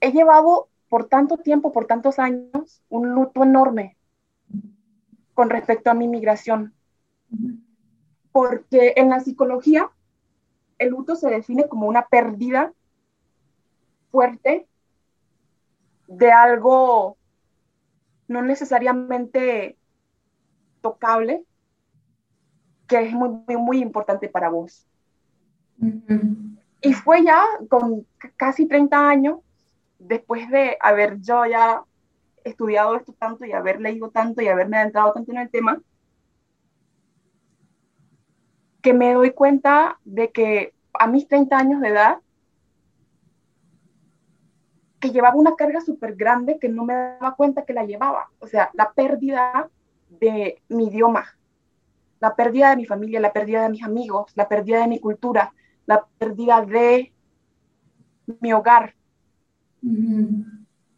he llevado por tanto tiempo, por tantos años, un luto enorme con respecto a mi migración. Porque en la psicología, el luto se define como una pérdida fuerte de algo no necesariamente tocable, que es muy, muy, muy importante para vos. Y fue ya con casi 30 años, después de haber yo ya estudiado esto tanto y haber leído tanto y haberme adentrado tanto en el tema, que me doy cuenta de que a mis 30 años de edad, que llevaba una carga súper grande que no me daba cuenta que la llevaba. O sea, la pérdida de mi idioma, la pérdida de mi familia, la pérdida de mis amigos, la pérdida de mi cultura, la pérdida de mi hogar.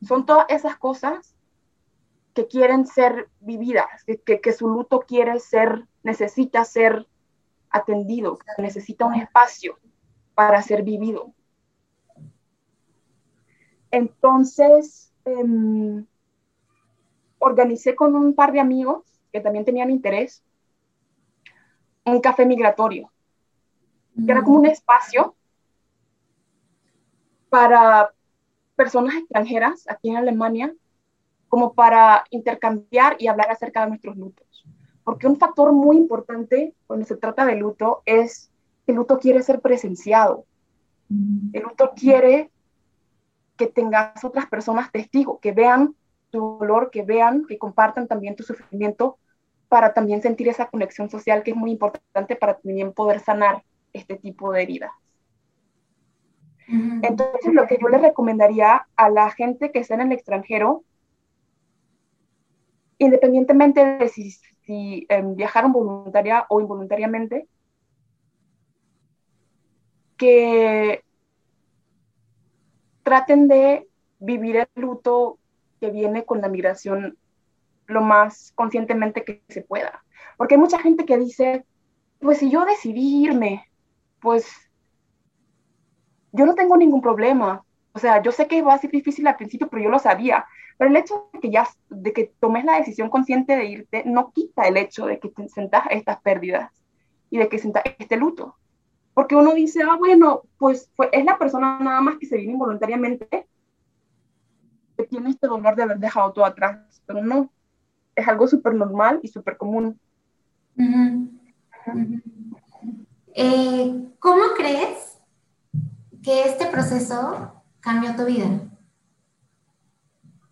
Son todas esas cosas que quieren ser vividas, que, que, su luto quiere ser, necesita ser atendido, que necesita un espacio para ser vivido. Entonces, em, organicé con un par de amigos que también tenían interés un café migratorio, que era como un espacio para personas extranjeras aquí en Alemania, como para intercambiar y hablar acerca de nuestros lutos. Porque un factor muy importante cuando se trata de luto es que el luto quiere ser presenciado. El luto quiere que tengas otras personas testigos, que vean tu dolor, que vean, que compartan también tu sufrimiento, para también sentir esa conexión social que es muy importante para también poder sanar este tipo de heridas. Entonces, lo que yo le recomendaría a la gente que está en el extranjero, independientemente de si, si em, viajaron voluntaria o involuntariamente, que traten de vivir el luto que viene con la migración lo más conscientemente que se pueda. Porque hay mucha gente que dice, pues si yo decidí irme, pues yo no tengo ningún problema. O sea, yo sé que va a ser difícil al principio, pero yo lo sabía. Pero el hecho de que ya, de que tomes la decisión consciente de irte, no quita el hecho de que te sentas estas pérdidas y de que sentas este luto. Porque uno dice, ah, bueno, pues, pues es la persona nada más que se viene involuntariamente que tiene este dolor de haber dejado todo atrás. Pero no, es algo súper normal y súper común. Eh, ¿Cómo crees que este proceso cambió tu vida?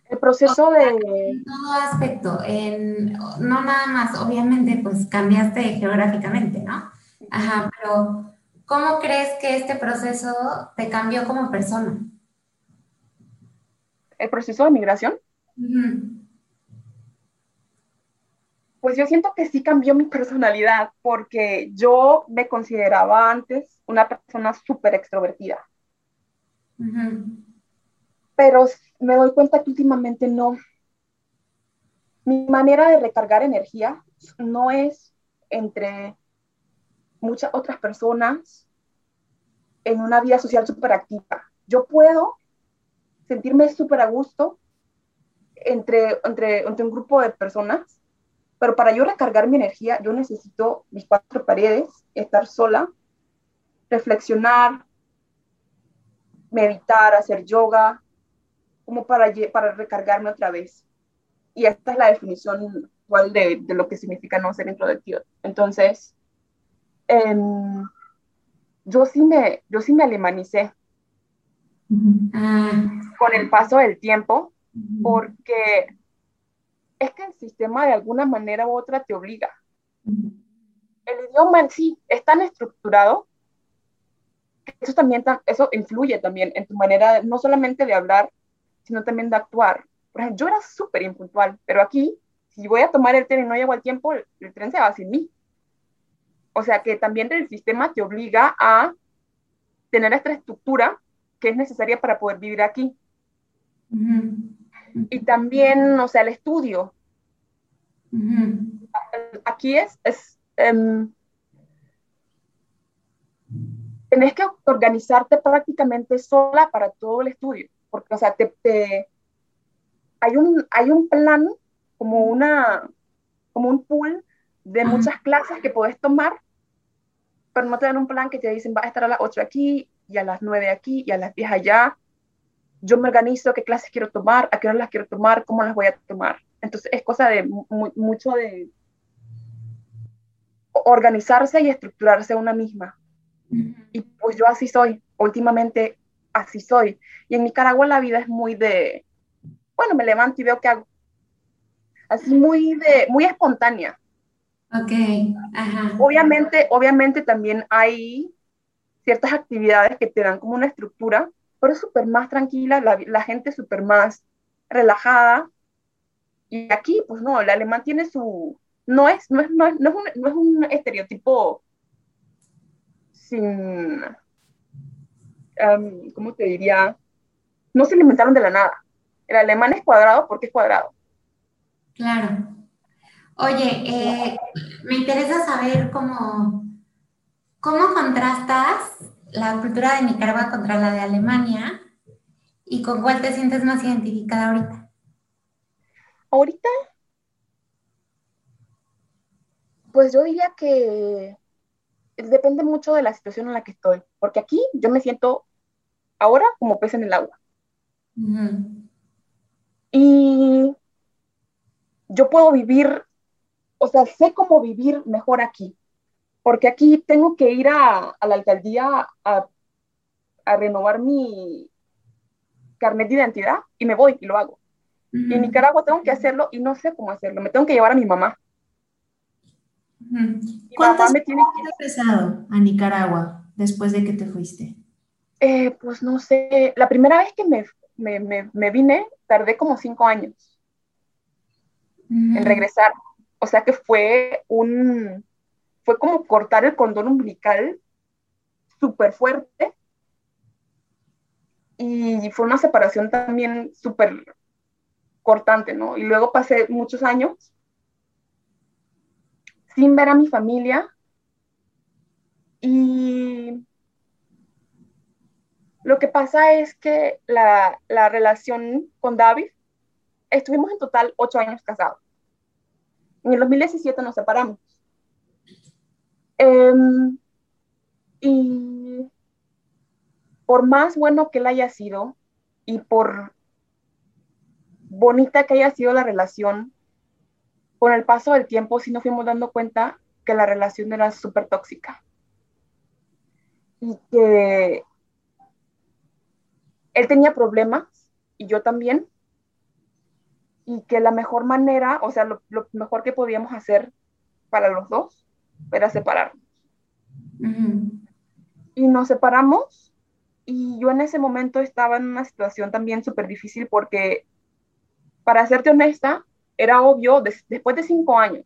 El proceso de... En todo aspecto, en, no nada más, obviamente, pues cambiaste geográficamente, ¿no? Ajá, pero ¿cómo crees que este proceso te cambió como persona? ¿El proceso de migración? Pues yo siento que sí cambió mi personalidad porque yo me consideraba antes una persona súper extrovertida. Pero me doy cuenta que últimamente no. Mi manera de recargar energía no es entre muchas otras personas en una vida social súper activa. Yo puedo sentirme súper a gusto entre, entre, entre un grupo de personas pero para yo recargar mi energía, yo necesito mis cuatro paredes, estar sola, reflexionar, meditar, hacer yoga, como para, para recargarme otra vez. Y esta es la definición de, de lo que significa no ser introvertido. Entonces, em, yo, sí me, yo sí me alemanicé con el paso del tiempo, porque es que el sistema de alguna manera u otra te obliga. El idioma en sí es tan estructurado que eso también eso influye también en tu manera no solamente de hablar, sino también de actuar. Por ejemplo, yo era súper impuntual, pero aquí, si voy a tomar el tren y no llego al tiempo, el, tren se va sin mí. O sea que también el sistema te obliga a tener esta estructura que es necesaria para poder vivir aquí. Y también, o sea, el estudio. Aquí es, es um, tenés que organizarte prácticamente sola para todo el estudio, porque, o sea, te, hay, un, hay un plan, como, una, como un pool de muchas clases que puedes tomar, pero no te dan un plan que te dicen, vas a estar a las 8 aquí, y a las 9 aquí, y a las 10 allá, yo me organizo qué clases quiero tomar, a qué hora las quiero tomar, cómo las voy a tomar. Entonces es cosa de mucho de organizarse y estructurarse una misma. Y pues yo así soy, últimamente así soy. Y en Nicaragua la vida es muy de, bueno, me levanto y veo qué hago, así muy, de, muy espontánea. Ok, ajá. Obviamente, obviamente también hay ciertas actividades que te dan como una estructura, pero es súper más tranquila, la, la gente súper más relajada. Y aquí, pues no, el alemán tiene su... No es, no es, no es, no es, un, no es un estereotipo sin... Um, ¿Cómo te diría? No se alimentaron de la nada. El alemán es cuadrado porque es cuadrado. Claro. Oye, eh, me interesa saber cómo, cómo contrastas la cultura de Nicaragua contra la de Alemania y con cuál te sientes más identificada ahorita. Ahorita, pues yo diría que depende mucho de la situación en la que estoy, porque aquí yo me siento ahora como pez en el agua. Y yo puedo vivir o sea, sé cómo vivir mejor aquí, porque aquí tengo que ir a, la alcaldía a, renovar mi carnet de identidad y me voy y lo hago. Y en Nicaragua tengo que hacerlo y no sé cómo hacerlo, me tengo que llevar a mi mamá. ¿Cuántas tiene que... regresado a Nicaragua después de que te fuiste? Eh, pues no sé, la primera vez que me, me, me, vine tardé como cinco años en regresar. O sea que fue un, fue como cortar el condón umbilical súper fuerte y fue una separación también súper cortante, ¿no? Y luego pasé muchos años sin ver a mi familia y lo que pasa es que la, la relación con David, estuvimos en total ocho años casados. En el 2017 nos separamos. Em, y por más bueno que él haya sido y por bonita que haya sido la relación, con el paso del tiempo sí nos fuimos dando cuenta que la relación era súper tóxica. Y que él tenía problemas y yo también y que la mejor manera, o sea, lo, mejor que podíamos hacer para los dos era separarnos. Y nos separamos y yo en ese momento estaba en una situación también súper difícil porque, para serte honesta, era obvio, después de cinco años,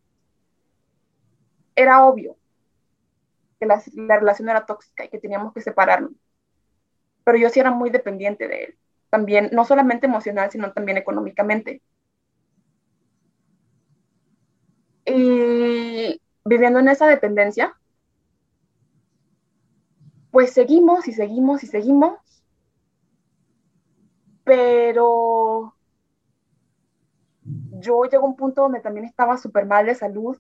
era obvio que la, la, relación era tóxica y que teníamos que separarnos. Pero yo sí era muy dependiente de él, también, no solamente emocional, sino también económicamente. Y viviendo en esa dependencia, pues seguimos y seguimos y seguimos, pero yo llego a un punto donde también estaba súper mal de salud,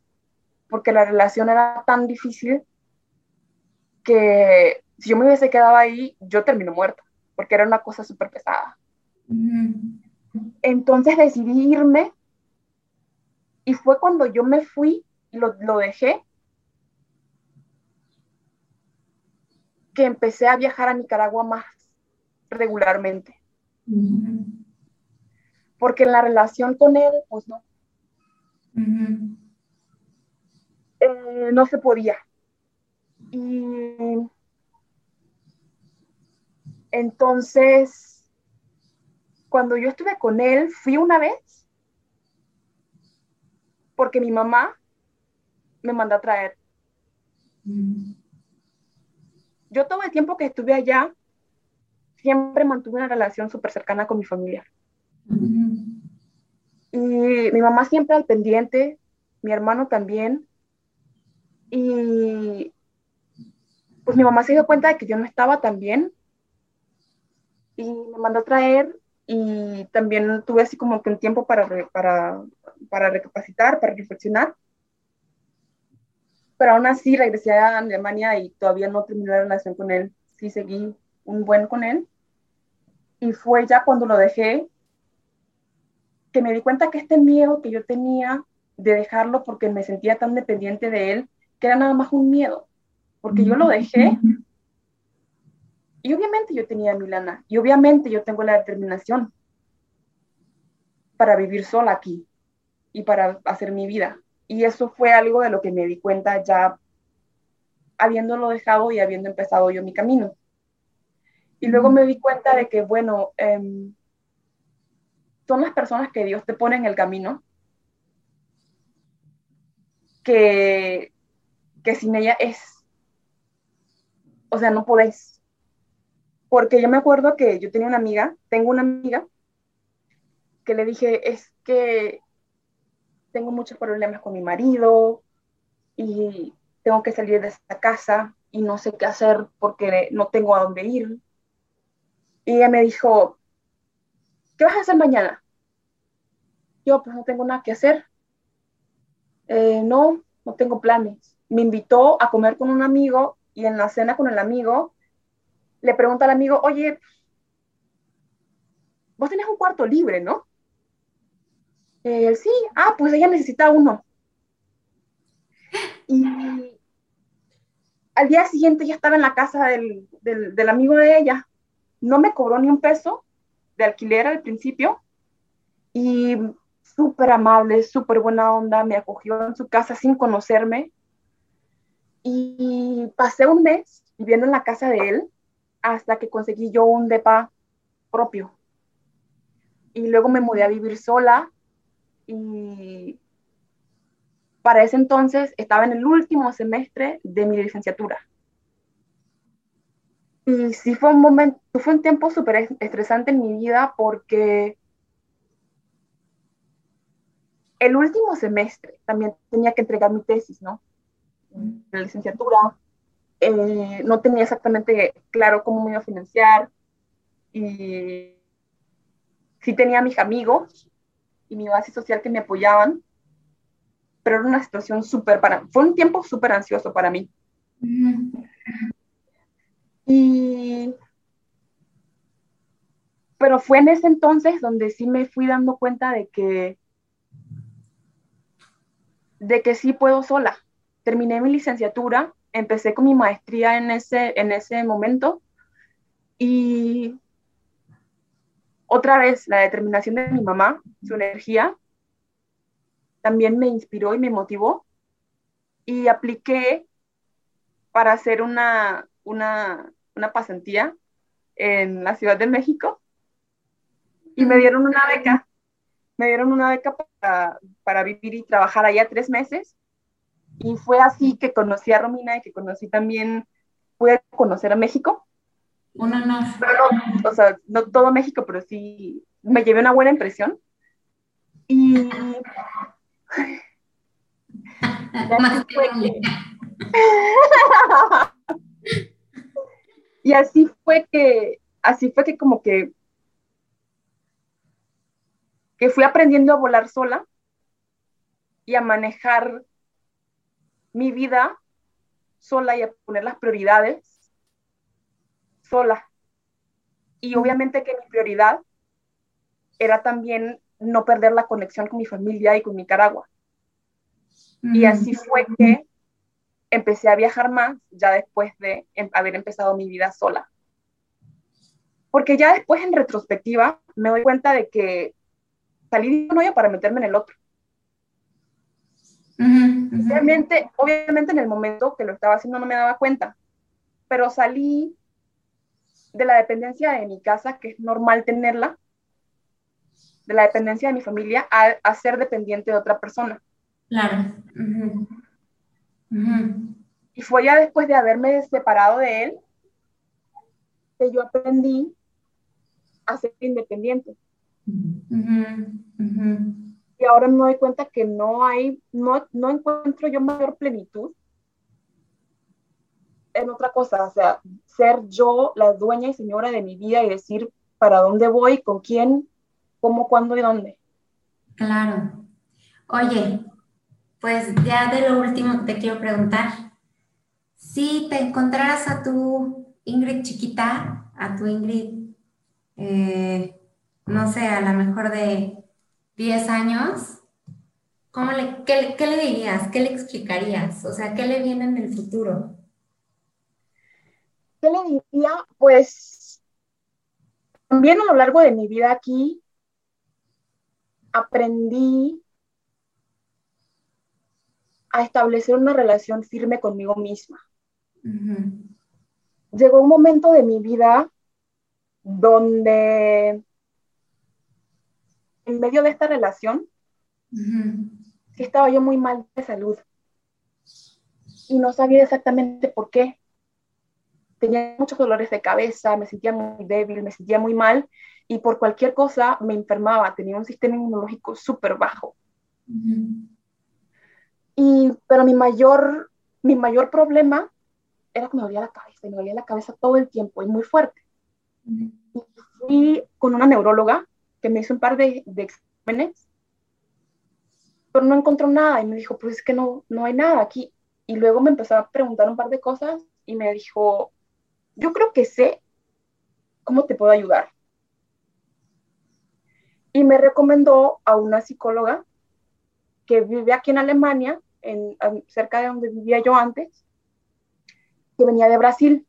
porque la relación era tan difícil que si yo me hubiese quedado ahí, yo termino muerta, porque era una cosa súper pesada. Entonces decidí irme y fue cuando yo me fui y lo, dejé, que empecé a viajar a Nicaragua más regularmente. Porque en la relación con él, pues no. Eh, no se podía. Y entonces, cuando yo estuve con él, fui una vez porque mi mamá me mandó a traer. Yo todo el tiempo que estuve allá, siempre mantuve una relación súper cercana con mi familia. Y mi mamá siempre al pendiente, mi hermano también. Y pues mi mamá se dio cuenta de que yo no estaba tan bien y me mandó a traer y también tuve así como que un tiempo para, para, para recapacitar, para reflexionar. Pero aún así regresé a Alemania y todavía no terminé la relación con él. Sí seguí un buen con él. Y fue ya cuando lo dejé que me di cuenta que este miedo que yo tenía de dejarlo porque me sentía tan dependiente de él, que era nada más un miedo. Porque yo lo dejé y obviamente yo tenía mi lana y obviamente yo tengo la determinación para vivir sola aquí. Y para hacer mi vida. Y eso fue algo de lo que me di cuenta ya habiéndolo dejado y habiendo empezado yo mi camino. Y luego me di cuenta de que, bueno, em, son las personas que Dios te pone en el camino, que, que sin ella es, o sea, no podés. Porque yo me acuerdo que yo tenía una amiga, tengo una amiga, que le dije, es que tengo muchos problemas con mi marido y tengo que salir de esta casa y no sé qué hacer porque no tengo a dónde ir. Y ella me dijo, ¿qué vas a hacer mañana? Yo, pues no tengo nada que hacer. Eh, no, no tengo planes. Me invitó a comer con un amigo y en la cena con el amigo le pregunta al amigo, oye, vos tenés un cuarto libre, ¿no? Eh, sí, ah, pues ella necesita uno. Y al día siguiente ya estaba en la casa del, del, amigo de ella. No me cobró ni un peso de alquiler al principio y súper amable, súper buena onda, me acogió en su casa sin conocerme. Y pasé un mes viviendo en la casa de él hasta que conseguí yo un depa propio. Y luego me mudé a vivir sola y para ese entonces estaba en el último semestre de mi licenciatura. Y sí fue un momento, fue un tiempo súper estresante en mi vida porque el último semestre también tenía que entregar mi tesis, ¿no? La licenciatura. Eh, no tenía exactamente claro cómo me iba a financiar. Y sí tenía a mis amigos y mi base social que me apoyaban, pero era una situación súper para, fue un tiempo súper ansioso para mí. Y, pero fue en ese entonces donde sí me fui dando cuenta de que, de que sí puedo sola. Terminé mi licenciatura, empecé con mi maestría en ese, en ese momento y otra vez la determinación de mi mamá, su energía, también me inspiró y me motivó y apliqué para hacer una, una, una pasantía en la Ciudad de México y me dieron una beca. Me dieron una beca para, para vivir y trabajar allá tres meses. Y fue así que conocí a Romina y que conocí también, pude conocer a México. Un honor. o sea, no todo México, pero sí me llevé una buena impresión. Y y así fue que, así fue que como que, que fui aprendiendo a volar sola y a manejar mi vida sola y a poner las prioridades sola. Y obviamente que mi prioridad era también no perder la conexión con mi familia y con Nicaragua. Y así fue que empecé a viajar más ya después de em, haber empezado mi vida sola. Porque ya después en retrospectiva me doy cuenta de que salí de un hoyo para meterme en el otro. Obviamente, obviamente en el momento que lo estaba haciendo no me daba cuenta, pero salí de la dependencia de mi casa, que es normal tenerla, de la dependencia de mi familia a, ser dependiente de otra persona. Claro. Y fue ya después de haberme separado de él que yo aprendí a ser independiente. Y ahora me doy cuenta que no hay, no, no encuentro yo mayor plenitud en otra cosa, o sea, ser yo la dueña y señora de mi vida y decir para dónde voy, con quién, cómo, cuándo y dónde. Claro. Oye, pues ya de lo último te quiero preguntar, si te encontraras a tu Ingrid chiquita, a tu Ingrid, eh, no sé, a lo mejor de 10 años, ¿cómo le, qué, qué, le dirías? ¿Qué le explicarías? O sea, ¿qué le viene en el futuro? ¿Qué le diría? Pues también a lo largo de mi vida aquí aprendí a establecer una relación firme conmigo misma. Llegó un momento de mi vida donde en medio de esta relación, estaba yo muy mal de salud y no sabía exactamente por qué. Tenía muchos dolores de cabeza, me sentía muy débil, me sentía muy mal y por cualquier cosa me enfermaba, tenía un sistema inmunológico súper bajo. Y, pero mi mayor, mi mayor problema era que me dolía la cabeza, me dolía la cabeza todo el tiempo y muy fuerte. Y fui con una neuróloga que me hizo un par de, de exámenes, pero no encontró nada y me dijo, pues es que no, no hay nada aquí. Y luego me empezó a preguntar un par de cosas y me dijo, yo creo que sé cómo te puedo ayudar. Y me recomendó a una psicóloga que vive aquí en Alemania, en, cerca de donde vivía yo antes, que venía de Brasil.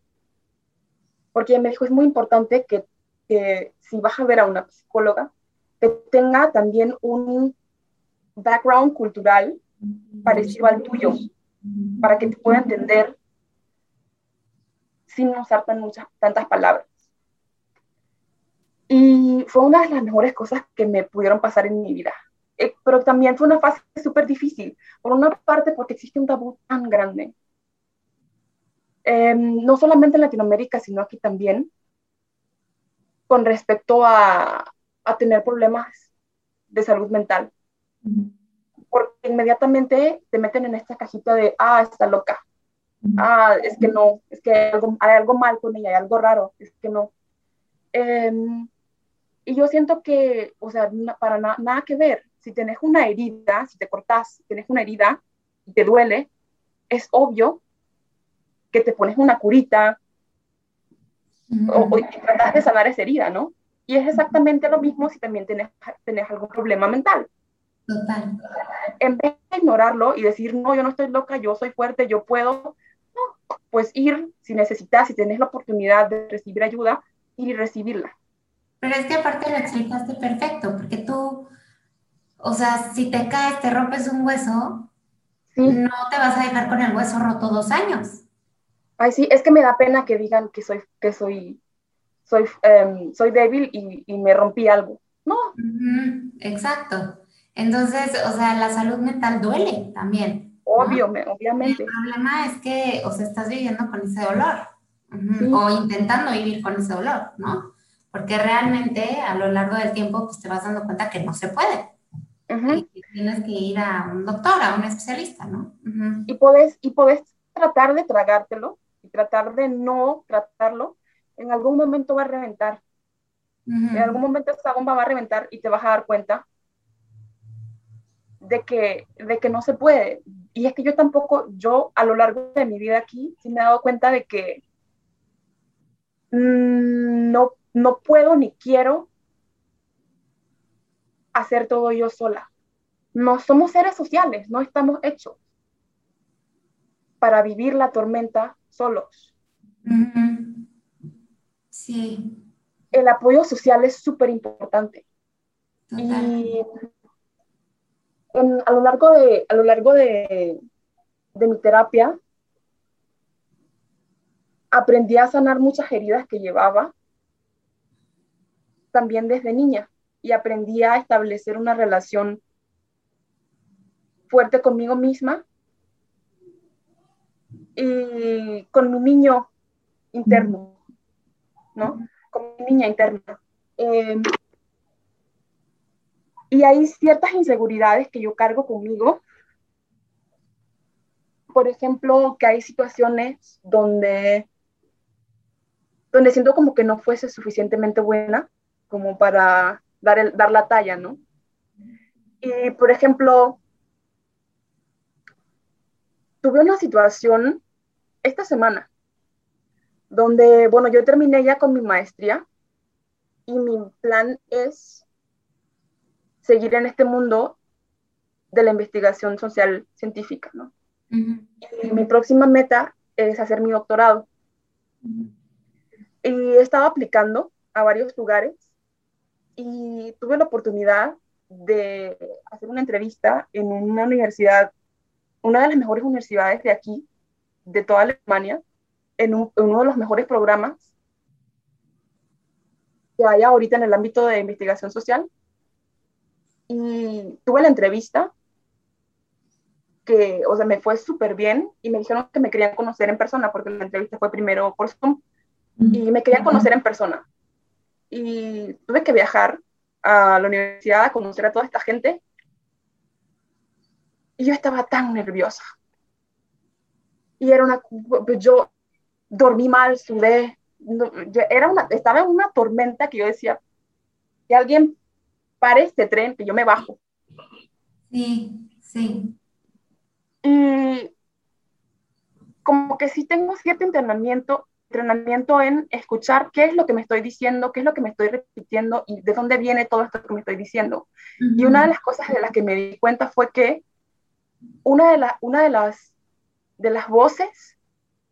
Porque ella me dijo, es muy importante que, que si vas a ver a una psicóloga, que tenga también un background cultural parecido al tuyo para que te pueda entender sin usar tan muchas, tantas palabras. Y fue una de las mejores cosas que me pudieron pasar en mi vida. Eh, pero también fue una fase súper difícil. Por una parte, porque existe un tabú tan grande. Em, no solamente en Latinoamérica, sino aquí también, con respecto a, a tener problemas de salud mental porque inmediatamente te meten en esta cajita de, ah, está loca, ah, es que no, es que hay algo, mal con ella, hay algo raro, es que no. Em, y yo siento que, o sea, para nada que ver, si tienes una herida, si te cortas, si tienes una herida y te duele, es obvio que te pones una curita o, tratas de sanar esa herida, ¿no? Y es exactamente lo mismo si también tienes, tienes algún problema mental. Total. En vez de ignorarlo y decir, no, yo no estoy loca, yo soy fuerte, yo puedo, pues ir, si necesitas, si tienes la oportunidad de recibir ayuda, ir y recibirla. Pero es que aparte lo explicaste perfecto, porque tú, o sea, si te caes, te rompes un hueso, no te vas a dejar con el hueso roto dos años. Ay, sí, es que me da pena que digan que soy, que soy, soy, em, soy débil y, y, me rompí algo. No. exacto. Entonces, o sea, la salud mental duele también. Obvio, obviamente. El problema es que, o sea, estás viviendo con ese dolor o intentando vivir con ese dolor, ¿no? Porque realmente a lo largo del tiempo, pues te vas dando cuenta que no se puede. y tienes que ir a un doctor, a un especialista, ¿no? Y puedes, y puedes tratar de tragártelo y tratar de no tratarlo. En algún momento va a reventar. En algún momento esa bomba va a reventar y te vas a dar cuenta de que, de que no se puede. Y es que yo tampoco, yo a lo largo de mi vida aquí, sí me he dado cuenta de que mm, no, no puedo ni quiero hacer todo yo sola. No somos seres sociales, no estamos hechos para vivir la tormenta solos. Sí. El apoyo social es súper importante. Y a lo largo de, a lo largo de, de mi terapia, aprendí a sanar muchas heridas que llevaba también desde niña y aprendí a establecer una relación fuerte conmigo misma y con mi niño interno, ¿no? Con mi niña interna. Eh, y hay ciertas inseguridades que yo cargo conmigo. Por ejemplo, que hay situaciones donde, donde siento como que no fuese suficientemente buena como para dar, el, dar la talla, ¿no? Y, por ejemplo, tuve una situación esta semana donde, bueno, yo terminé ya con mi maestría y mi plan es seguir en este mundo de la investigación social científica, ¿no? Y mi próxima meta es hacer mi doctorado. Y he estado aplicando a varios lugares y tuve la oportunidad de hacer una entrevista en una universidad una de las mejores universidades de aquí, de toda Alemania, en, uno de los mejores programas que hay ahorita en el ámbito de investigación social. Y tuve la entrevista que, o sea, me fue súper bien y me dijeron que me querían conocer en persona porque la entrevista fue primero por Zoom y me querían conocer en persona. Y tuve que viajar a la universidad a conocer a toda esta gente y yo estaba tan nerviosa. Y era una, pues yo dormí mal, sudé, era una, estaba en una tormenta que yo decía, que alguien pare este tren, que yo me bajo. Sí, sí. Y como que sí tengo cierto entrenamiento, entrenamiento en escuchar qué es lo que me estoy diciendo, qué es lo que me estoy repitiendo y de dónde viene todo esto que me estoy diciendo. Y una de las cosas de las que me di cuenta fue que una de, una de, las, de las voces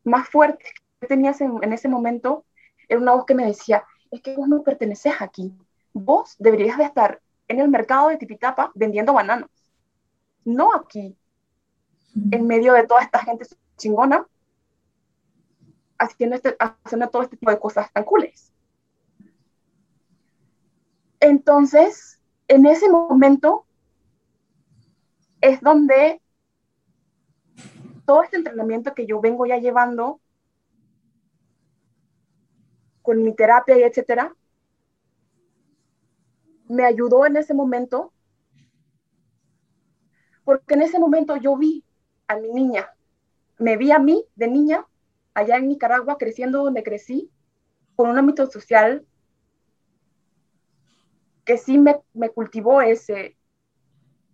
más fuertes que tenías en, en ese momento era una voz que me decía, es que vos no perteneces aquí, vos deberías de estar en el mercado de Tipitapa vendiendo bananos, no aquí, en medio de toda esta gente chingona, haciendo, este, haciendo todo este tipo de cosas tan cooles. Entonces, en ese momento es donde todo este entrenamiento que yo vengo ya llevando con mi terapia y etcétera, me ayudó en ese momento, porque en ese momento yo vi a mi niña, me vi a mí de niña allá en Nicaragua, creciendo donde crecí, con un ámbito social que sí me, me cultivó ese,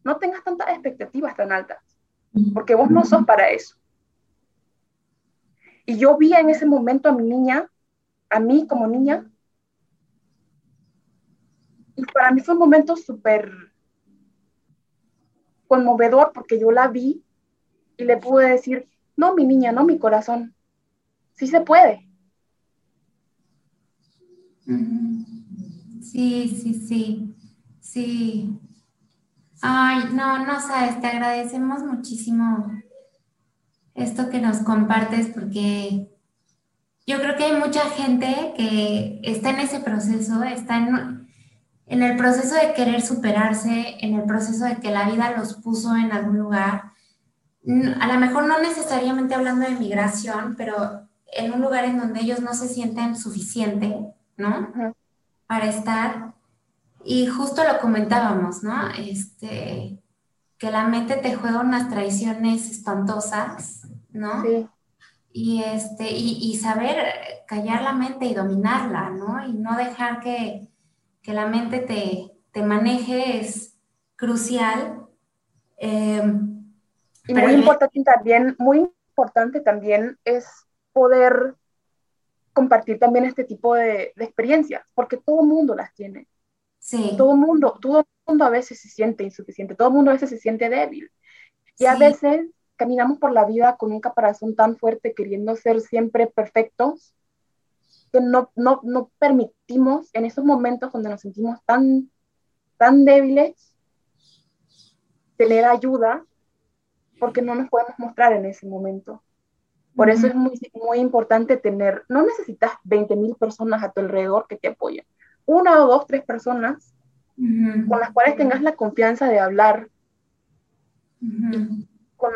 no tengas tantas expectativas tan altas, porque vos no sos para eso. Y yo vi en ese momento a mi niña, a mí como niña, y para mí fue un momento súper conmovedor porque yo la vi y le pude decir, no, mi niña, no, mi corazón, sí se puede. Sí, sí, sí, sí. Ay, no, no sabes, te agradecemos muchísimo esto que nos compartes porque yo creo que hay mucha gente que está en ese proceso, está en, en el proceso de querer superarse, en el proceso de que la vida los puso en algún lugar. A lo mejor no necesariamente hablando de migración, pero en un lugar en donde ellos no se sienten suficiente, ¿no? Para estar. Y justo lo comentábamos, ¿no? Este, que la mente te juega unas traiciones espantosas, ¿no? Sí. Y, este, y, saber callar la mente y dominarla, ¿no? Y no dejar que, que la mente te, te, maneje es crucial. Eh, y muy importante también, muy importante también es poder compartir también este tipo de, de experiencias, porque todo el mundo las tiene. Sí. Todo el mundo, todo mundo a veces se siente insuficiente, todo el mundo a veces se siente débil. Y a veces caminamos por la vida con un caparazón tan fuerte queriendo ser siempre perfectos que no, no, no permitimos en esos momentos donde nos sentimos tan, tan débiles tener ayuda porque no nos podemos mostrar en ese momento. Por eso es muy, muy importante tener, no necesitas 20 mil personas a tu alrededor que te apoyen. Una o dos, tres personas con las cuales tengas la confianza de hablar. y, con,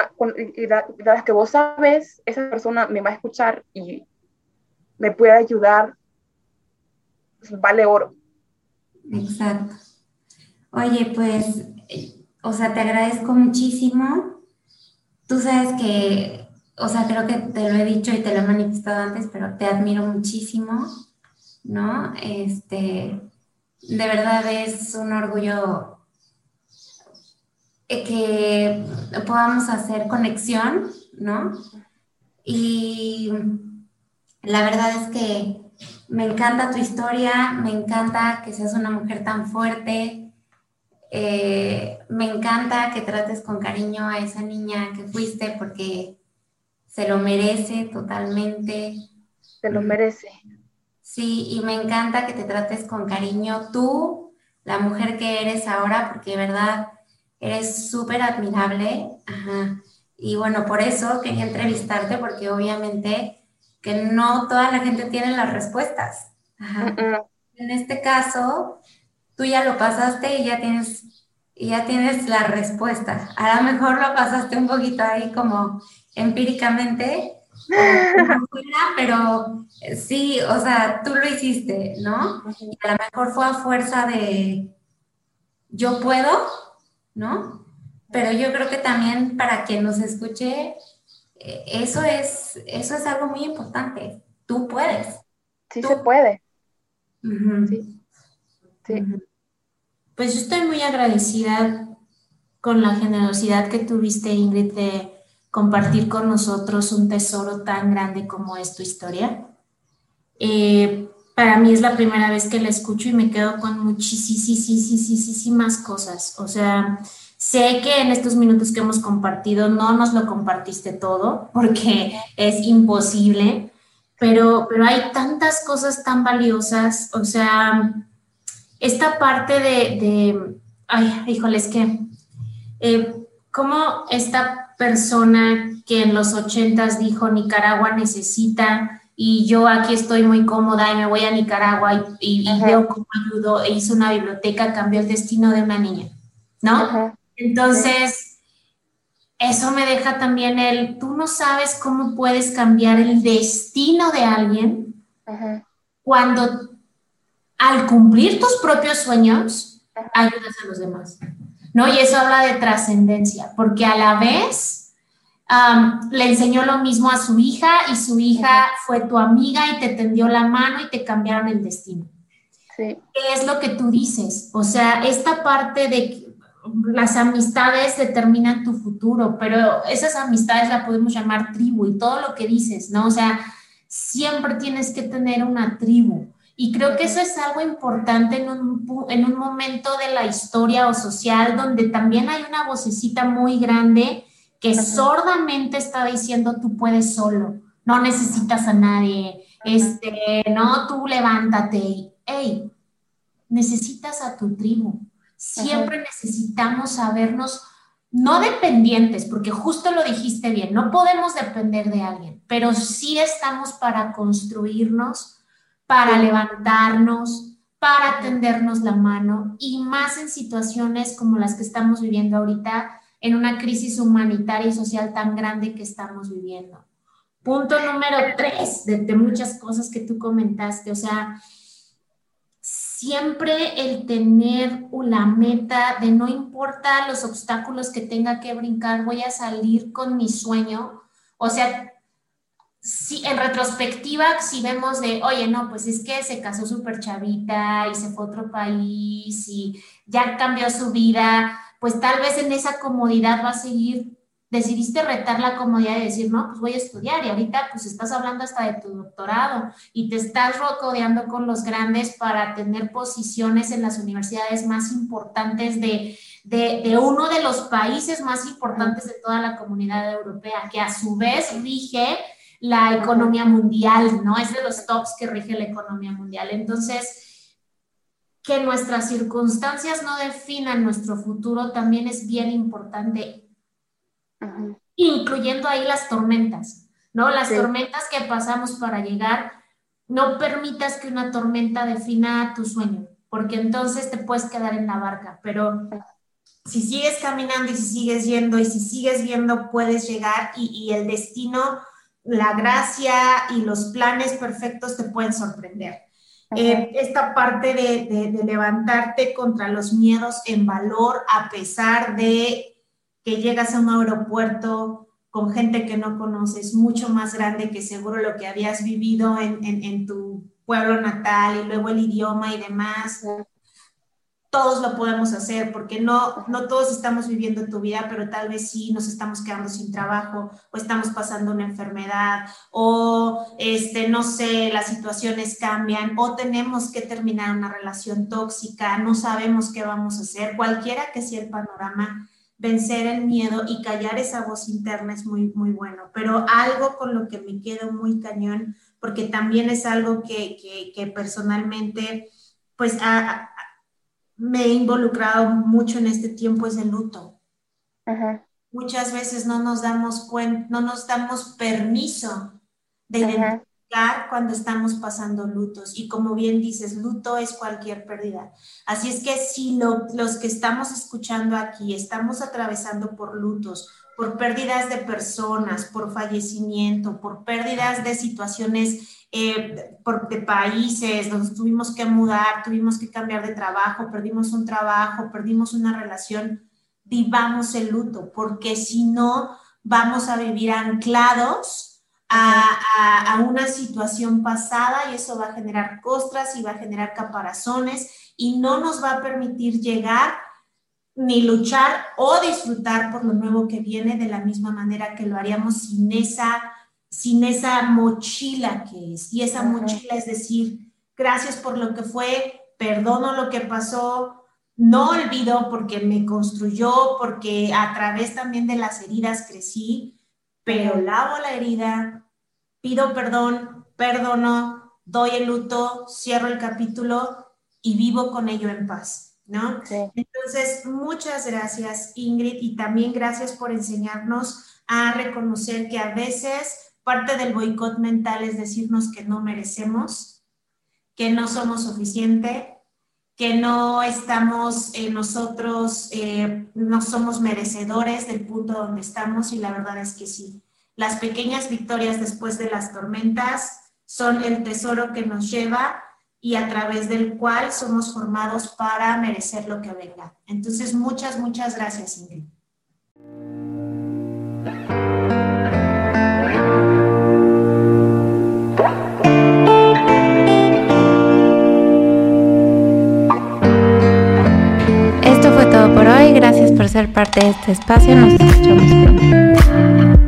las que vos sabes, esa persona me va a escuchar y me puede ayudar. Pues, vale oro. Exacto. Oye, pues, o sea, te agradezco muchísimo. Tú sabes que o sea, creo que te lo he dicho y te lo he manifestado antes, pero te admiro muchísimo, ¿no? Este, de verdad es un orgullo que podamos hacer conexión, ¿no? Y la verdad es que me encanta tu historia, me encanta que seas una mujer tan fuerte, eh, me encanta que trates con cariño a esa niña que fuiste porque se lo merece totalmente. Se lo merece. Sí, y me encanta que te trates con cariño tú, la mujer que eres ahora, porque de verdad eres súper admirable. Ajá. Y bueno, por eso quería entrevistarte, porque obviamente que no toda la gente tiene las respuestas. En este caso, tú ya lo pasaste y ya tienes, y ya tienes la respuesta. A lo mejor lo pasaste un poquito ahí como empíricamente, pero sí, o sea, tú lo hiciste, ¿no? Y a lo mejor fue a fuerza de yo puedo, ¿no? Pero yo creo que también para quien nos escuche, eh, eso es, eso es algo muy importante. Tú puedes. Sí se puede. Sí. sí. Pues yo estoy muy agradecida con la generosidad que tuviste, Ingrid, de compartir con nosotros un tesoro tan grande como es tu historia. Eh, para mí es la primera vez que la escucho y me quedo con muchísimas cosas. O sea, sé que en estos minutos que hemos compartido no nos lo compartiste todo porque es imposible, pero, pero hay tantas cosas tan valiosas. O sea, esta parte de, de ay, híjole, es que, eh, ¿cómo esta persona que en los ochentas dijo Nicaragua necesita y yo aquí estoy muy cómoda y me voy a Nicaragua y, veo cómo ayudó e hizo una biblioteca, cambió el destino de una niña, ¿no? Entonces, eso me deja también el, tú no sabes cómo puedes cambiar el destino de alguien cuando al cumplir tus propios sueños, ayudas a los demás. ¿no? Y eso habla de trascendencia, porque a la vez le enseñó lo mismo a su hija y su hija fue tu amiga y te tendió la mano y te cambiaron el destino. Sí. ¿Qué es lo que tú dices? O sea, esta parte de las amistades determinan tu futuro, pero esas amistades la podemos llamar tribu y todo lo que dices, ¿no? O sea, siempre tienes que tener una tribu. Y creo que eso es algo importante en un, en un momento de la historia o social donde también hay una vocecita muy grande que sordamente está diciendo tú puedes solo, no necesitas a nadie, este, no, tú levántate, hey, necesitas a tu tribu. Siempre necesitamos sabernos no dependientes, porque justo lo dijiste bien, no podemos depender de alguien, pero sí estamos para construirnos para levantarnos, para tendernos la mano y más en situaciones como las que estamos viviendo ahorita, en una crisis humanitaria y social tan grande que estamos viviendo. Punto número tres de, de muchas cosas que tú comentaste, o sea, siempre el tener la meta de no importa los obstáculos que tenga que brincar, voy a salir con mi sueño. O sea, si en retrospectiva, si vemos de, oye, no, pues es que se casó súper chavita y se fue a otro país y ya cambió su vida, pues tal vez en esa comodidad va a seguir, decidiste retar la comodidad de decir, no, pues voy a estudiar y ahorita pues estás hablando hasta de tu doctorado y te estás rocodeando con los grandes para tener posiciones en las universidades más importantes de, de, de uno de los países más importantes de toda la comunidad europea, que a su vez rige la economía mundial, ¿no? Es de los tops que rige la economía mundial. Entonces, que nuestras circunstancias no definan nuestro futuro también es bien importante, incluyendo ahí las tormentas, ¿no? Las tormentas que pasamos para llegar, no permitas que una tormenta defina tu sueño, porque entonces te puedes quedar en la barca, pero si sigues caminando y si sigues yendo y si sigues viendo, puedes llegar y, y el destino la gracia y los planes perfectos te pueden sorprender. Eh, esta parte de, levantarte contra los miedos en valor a pesar de que llegas a un aeropuerto con gente que no conoces, mucho más grande que seguro lo que habías vivido en, en tu pueblo natal y luego el idioma y demás. Todos lo podemos hacer, porque no, no todos estamos viviendo tu vida, pero tal vez sí nos estamos quedando sin trabajo o estamos pasando una enfermedad o, este, no sé, las situaciones cambian o tenemos que terminar una relación tóxica, no sabemos qué vamos a hacer, cualquiera que sea el panorama, vencer el miedo y callar esa voz interna es muy, muy bueno, pero algo con lo que me quedo muy cañón, porque también es algo que, que, que personalmente, pues, me he involucrado mucho en este tiempo es el luto. muchas veces no nos damos cuenta, no nos damos permiso de identificar cuando estamos pasando lutos. Y como bien dices, luto es cualquier pérdida. Así es que si los que estamos escuchando aquí estamos atravesando por lutos, por pérdidas de personas, por fallecimiento, por pérdidas de situaciones eh, por, de países, nos tuvimos que mudar, tuvimos que cambiar de trabajo, perdimos un trabajo, perdimos una relación, vivamos el luto, porque si no, vamos a vivir anclados a, a, una situación pasada y eso va a generar costras y va a generar caparazones y no nos va a permitir llegar ni luchar o disfrutar por lo nuevo que viene de la misma manera que lo haríamos sin esa, sin esa mochila que es. Y esa mochila es decir, gracias por lo que fue, perdono lo que pasó, no olvido porque me construyó, porque a través también de las heridas crecí, pero lavo la herida, pido perdón, perdono, doy el luto, cierro el capítulo y vivo con ello en paz, ¿no? Entonces, muchas gracias Ingrid y también gracias por enseñarnos a reconocer que a veces parte del boicot mental es decirnos que no merecemos, que no somos suficiente, que no estamos eh, nosotros, eh, no somos merecedores del punto donde estamos y la verdad es que sí. Las pequeñas victorias después de las tormentas son el tesoro que nos lleva y a través del cual somos formados para merecer lo que venga. Entonces, muchas, muchas gracias, Ingrid. por hoy. Gracias por ser parte de este espacio. Nos escuchamos.